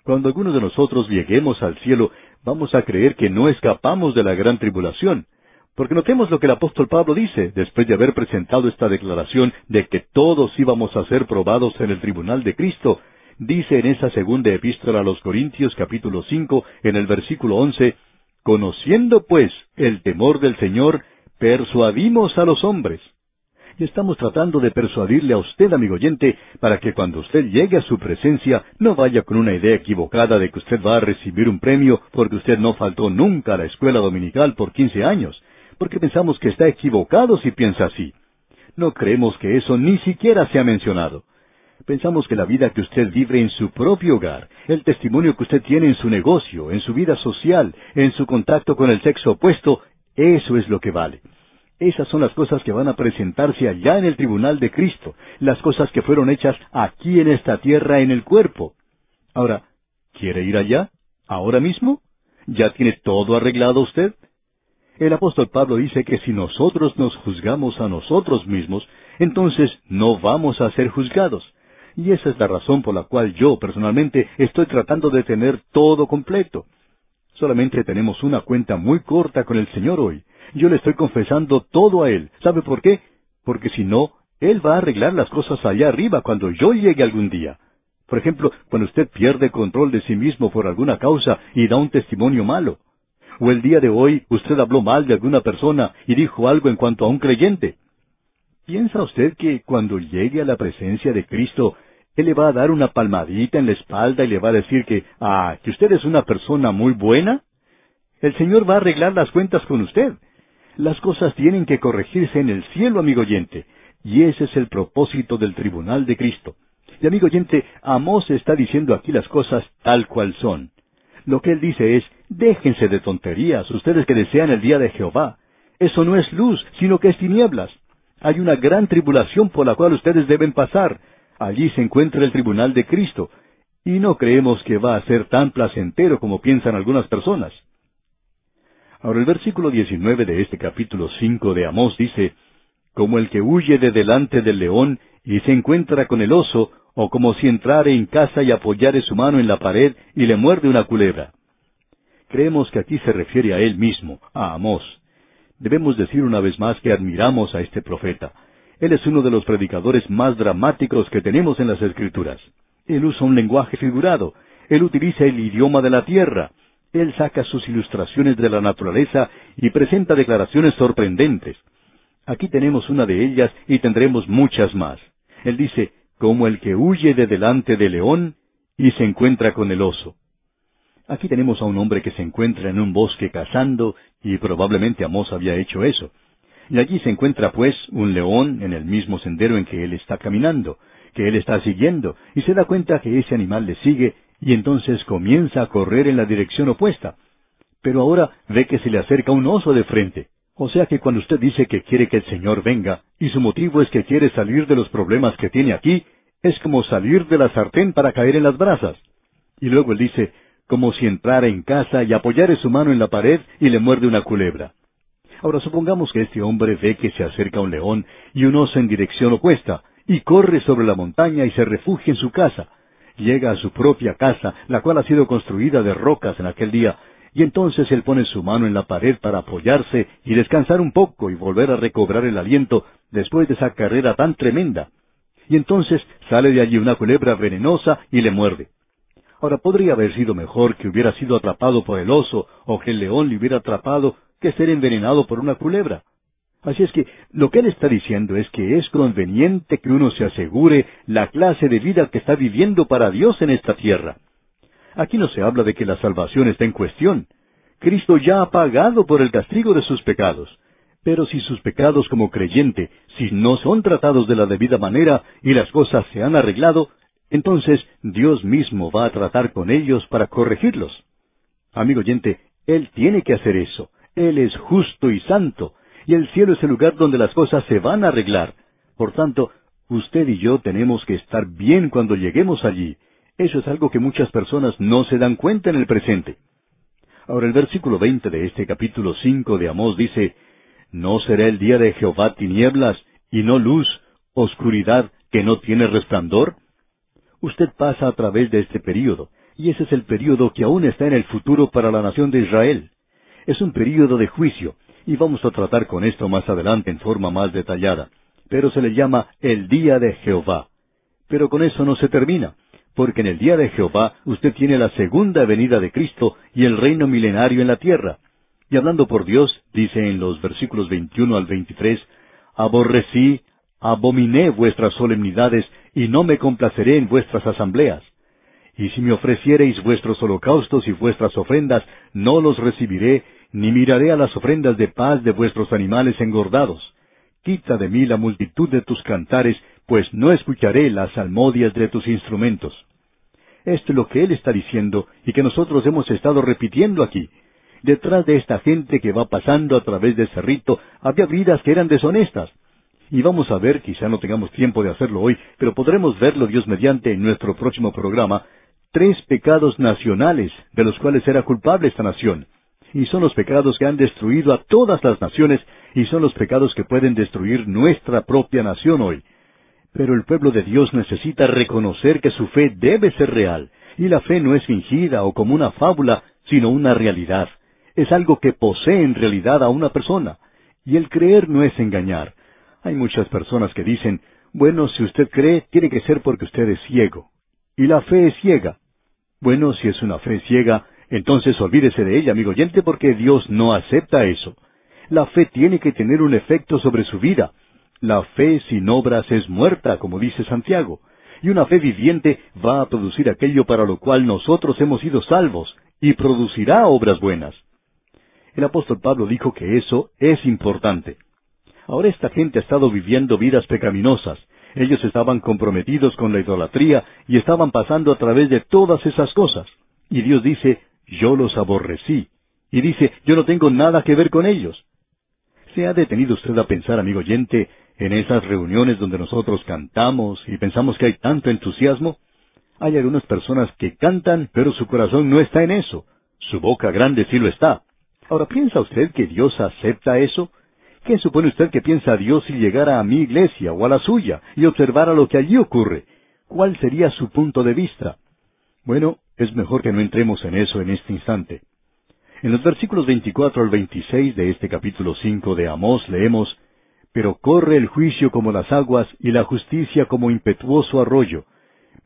Cuando algunos de nosotros lleguemos al cielo, vamos a creer que no escapamos de la gran tribulación. Porque notemos lo que el apóstol Pablo dice, después de haber presentado esta declaración de que todos íbamos a ser probados en el tribunal de Cristo, dice en esa segunda epístola a los Corintios capítulo cinco, en el versículo once, Conociendo pues el temor del Señor, persuadimos a los hombres. Y estamos tratando de persuadirle a usted, amigo oyente, para que cuando usted llegue a su presencia no vaya con una idea equivocada de que usted va a recibir un premio porque usted no faltó nunca a la escuela dominical por quince años, porque pensamos que está equivocado si piensa así. No creemos que eso ni siquiera se ha mencionado. Pensamos que la vida que usted vive en su propio hogar, el testimonio que usted tiene en su negocio, en su vida social, en su contacto con el sexo opuesto, eso es lo que vale. Esas son las cosas que van a presentarse allá en el tribunal de Cristo, las cosas que fueron hechas aquí en esta tierra en el cuerpo. Ahora, ¿quiere ir allá? ¿Ahora mismo? ¿Ya tiene todo arreglado usted? El apóstol Pablo dice que si nosotros nos juzgamos a nosotros mismos, entonces no vamos a ser juzgados. Y esa es la razón por la cual yo personalmente estoy tratando de tener todo completo. Solamente tenemos una cuenta muy corta con el Señor hoy, yo le estoy confesando todo a Él. ¿Sabe por qué? Porque si no, Él va a arreglar las cosas allá arriba cuando yo llegue algún día. Por ejemplo, cuando usted pierde control de sí mismo por alguna causa y da un testimonio malo. O el día de hoy usted habló mal de alguna persona y dijo algo en cuanto a un creyente. ¿Piensa usted que cuando llegue a la presencia de Cristo, Él le va a dar una palmadita en la espalda y le va a decir que, ah, que usted es una persona muy buena? El Señor va a arreglar las cuentas con usted. Las cosas tienen que corregirse en el cielo, amigo oyente, y ese es el propósito del tribunal de Cristo. Y amigo oyente, Amós está diciendo aquí las cosas tal cual son. Lo que él dice es, déjense de tonterías, ustedes que desean el día de Jehová. Eso no es luz, sino que es tinieblas. Hay una gran tribulación por la cual ustedes deben pasar. Allí se encuentra el tribunal de Cristo. Y no creemos que va a ser tan placentero como piensan algunas personas. Ahora el versículo 19 de este capítulo 5 de Amós dice, como el que huye de delante del león y se encuentra con el oso, o como si entrare en casa y apoyare su mano en la pared y le muerde una culebra. Creemos que aquí se refiere a él mismo, a Amós. Debemos decir una vez más que admiramos a este profeta. Él es uno de los predicadores más dramáticos que tenemos en las Escrituras. Él usa un lenguaje figurado. Él utiliza el idioma de la tierra. Él saca sus ilustraciones de la naturaleza y presenta declaraciones sorprendentes. Aquí tenemos una de ellas y tendremos muchas más. Él dice, como el que huye de delante del león y se encuentra con el oso. Aquí tenemos a un hombre que se encuentra en un bosque cazando, y probablemente Amós había hecho eso. Y allí se encuentra pues un león en el mismo sendero en que él está caminando, que él está siguiendo, y se da cuenta que ese animal le sigue y entonces comienza a correr en la dirección opuesta. pero ahora ve que se le acerca un oso de frente. O sea que cuando usted dice que quiere que el Señor venga, y su motivo es que quiere salir de los problemas que tiene aquí, es como salir de la sartén para caer en las brasas. Y luego él dice, como si entrara en casa y apoyara su mano en la pared y le muerde una culebra. Ahora supongamos que este hombre ve que se acerca un león y un oso en dirección opuesta, y corre sobre la montaña y se refugia en su casa. Llega a su propia casa, la cual ha sido construida de rocas en aquel día, y entonces él pone su mano en la pared para apoyarse y descansar un poco y volver a recobrar el aliento después de esa carrera tan tremenda. Y entonces sale de allí una culebra venenosa y le muerde. Ahora podría haber sido mejor que hubiera sido atrapado por el oso o que el león le hubiera atrapado que ser envenenado por una culebra. Así es que lo que él está diciendo es que es conveniente que uno se asegure la clase de vida que está viviendo para Dios en esta tierra. Aquí no se habla de que la salvación está en cuestión. Cristo ya ha pagado por el castigo de sus pecados. Pero si sus pecados como creyente, si no son tratados de la debida manera y las cosas se han arreglado, entonces Dios mismo va a tratar con ellos para corregirlos. Amigo oyente, Él tiene que hacer eso. Él es justo y santo, y el cielo es el lugar donde las cosas se van a arreglar. Por tanto, usted y yo tenemos que estar bien cuando lleguemos allí. Eso es algo que muchas personas no se dan cuenta en el presente. Ahora el versículo veinte de este capítulo cinco de Amós dice, ¿No será el día de Jehová tinieblas y no luz, oscuridad que no tiene resplandor? Usted pasa a través de este período, y ese es el período que aún está en el futuro para la nación de Israel. Es un período de juicio, y vamos a tratar con esto más adelante en forma más detallada. Pero se le llama el día de Jehová. Pero con eso no se termina, porque en el día de Jehová usted tiene la segunda venida de Cristo y el reino milenario en la tierra. Y hablando por Dios, dice en los versículos 21 al 23, Aborrecí, abominé vuestras solemnidades, y no me complaceré en vuestras asambleas. Y si me ofreciereis vuestros holocaustos y vuestras ofrendas, no los recibiré, ni miraré a las ofrendas de paz de vuestros animales engordados. Quita de mí la multitud de tus cantares, pues no escucharé las salmodias de tus instrumentos. Esto es lo que él está diciendo y que nosotros hemos estado repitiendo aquí. Detrás de esta gente que va pasando a través de ese rito, había vidas que eran deshonestas. Y vamos a ver, quizá no tengamos tiempo de hacerlo hoy, pero podremos verlo Dios mediante en nuestro próximo programa, tres pecados nacionales de los cuales era culpable esta nación y son los pecados que han destruido a todas las naciones y son los pecados que pueden destruir nuestra propia nación hoy. Pero el pueblo de Dios necesita reconocer que su fe debe ser real, y la fe no es fingida o como una fábula, sino una realidad. Es algo que posee en realidad a una persona. Y el creer no es engañar. Hay muchas personas que dicen, bueno, si usted cree, tiene que ser porque usted es ciego. Y la fe es ciega. Bueno, si es una fe ciega, entonces olvídese de ella, amigo oyente, porque Dios no acepta eso. La fe tiene que tener un efecto sobre su vida. La fe sin obras es muerta, como dice Santiago. Y una fe viviente va a producir aquello para lo cual nosotros hemos sido salvos, y producirá obras buenas. El apóstol Pablo dijo que eso es importante. Ahora esta gente ha estado viviendo vidas pecaminosas. Ellos estaban comprometidos con la idolatría y estaban pasando a través de todas esas cosas. Y Dios dice, yo los aborrecí. Y dice, yo no tengo nada que ver con ellos. ¿Se ha detenido usted a pensar, amigo oyente, en esas reuniones donde nosotros cantamos y pensamos que hay tanto entusiasmo? Hay algunas personas que cantan, pero su corazón no está en eso. Su boca grande sí lo está. Ahora, ¿piensa usted que Dios acepta eso? ¿Qué supone usted que piensa Dios si llegara a mi iglesia o a la suya y observara lo que allí ocurre? ¿Cuál sería su punto de vista? Bueno, es mejor que no entremos en eso en este instante. En los versículos 24 al 26 de este capítulo 5 de Amós leemos, Pero corre el juicio como las aguas y la justicia como impetuoso arroyo.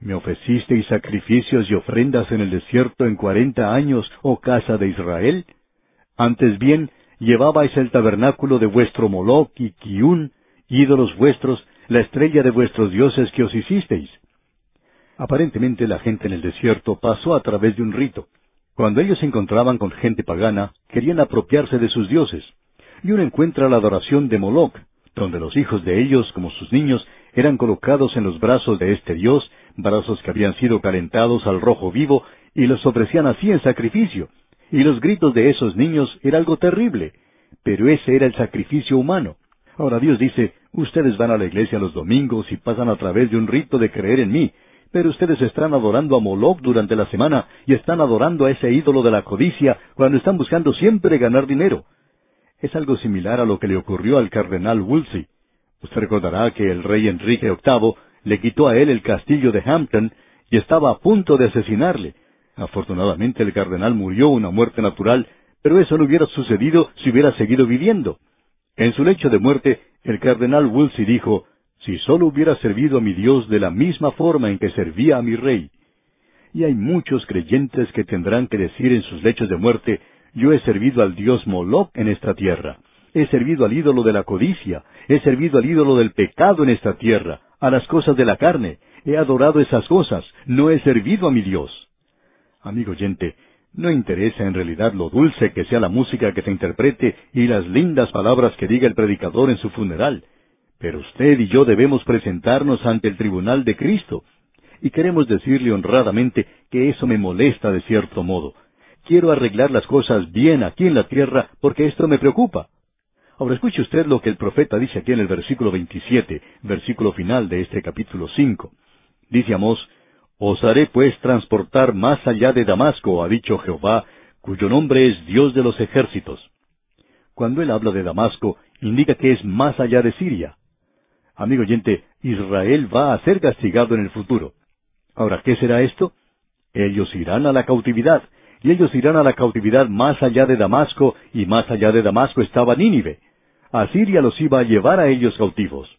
¿Me ofrecisteis sacrificios y ofrendas en el desierto en cuarenta años, oh casa de Israel? Antes bien, llevabais el tabernáculo de vuestro Moloch y Kiún, ídolos vuestros, la estrella de vuestros dioses que os hicisteis. Aparentemente la gente en el desierto pasó a través de un rito. Cuando ellos se encontraban con gente pagana, querían apropiarse de sus dioses. Y uno encuentra la adoración de Moloch, donde los hijos de ellos, como sus niños, eran colocados en los brazos de este dios, brazos que habían sido calentados al rojo vivo, y los ofrecían así en sacrificio. Y los gritos de esos niños era algo terrible, pero ese era el sacrificio humano. Ahora Dios dice, ustedes van a la iglesia los domingos y pasan a través de un rito de creer en mí, pero ustedes están adorando a Moloch durante la semana y están adorando a ese ídolo de la codicia cuando están buscando siempre ganar dinero. Es algo similar a lo que le ocurrió al cardenal Wolsey. Usted recordará que el rey Enrique VIII le quitó a él el castillo de Hampton y estaba a punto de asesinarle. Afortunadamente el cardenal murió una muerte natural, pero eso no hubiera sucedido si hubiera seguido viviendo. En su lecho de muerte, el cardenal Wolsey dijo, si solo hubiera servido a mi Dios de la misma forma en que servía a mi rey. Y hay muchos creyentes que tendrán que decir en sus lechos de muerte, yo he servido al Dios Moloch en esta tierra, he servido al ídolo de la codicia, he servido al ídolo del pecado en esta tierra, a las cosas de la carne, he adorado esas cosas, no he servido a mi Dios. Amigo oyente, no interesa en realidad lo dulce que sea la música que se interprete y las lindas palabras que diga el predicador en su funeral, pero usted y yo debemos presentarnos ante el tribunal de Cristo. Y queremos decirle honradamente que eso me molesta de cierto modo. Quiero arreglar las cosas bien aquí en la tierra porque esto me preocupa. Ahora escuche usted lo que el profeta dice aquí en el versículo 27, versículo final de este capítulo 5. Dice Amós, Os haré pues transportar más allá de Damasco, ha dicho Jehová, cuyo nombre es Dios de los ejércitos. Cuando él habla de Damasco, indica que es más allá de Siria. Amigo oyente, Israel va a ser castigado en el futuro. Ahora, ¿qué será esto? Ellos irán a la cautividad, y ellos irán a la cautividad más allá de Damasco, y más allá de Damasco estaba Nínive. Asiria los iba a llevar a ellos cautivos.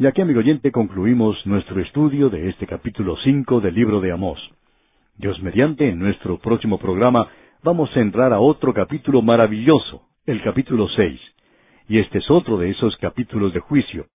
Y aquí, amigo oyente, concluimos nuestro estudio de este capítulo cinco del libro de Amós. Dios mediante, en nuestro próximo programa vamos a entrar a otro capítulo maravilloso, el capítulo seis y este es otro de esos capítulos de juicio.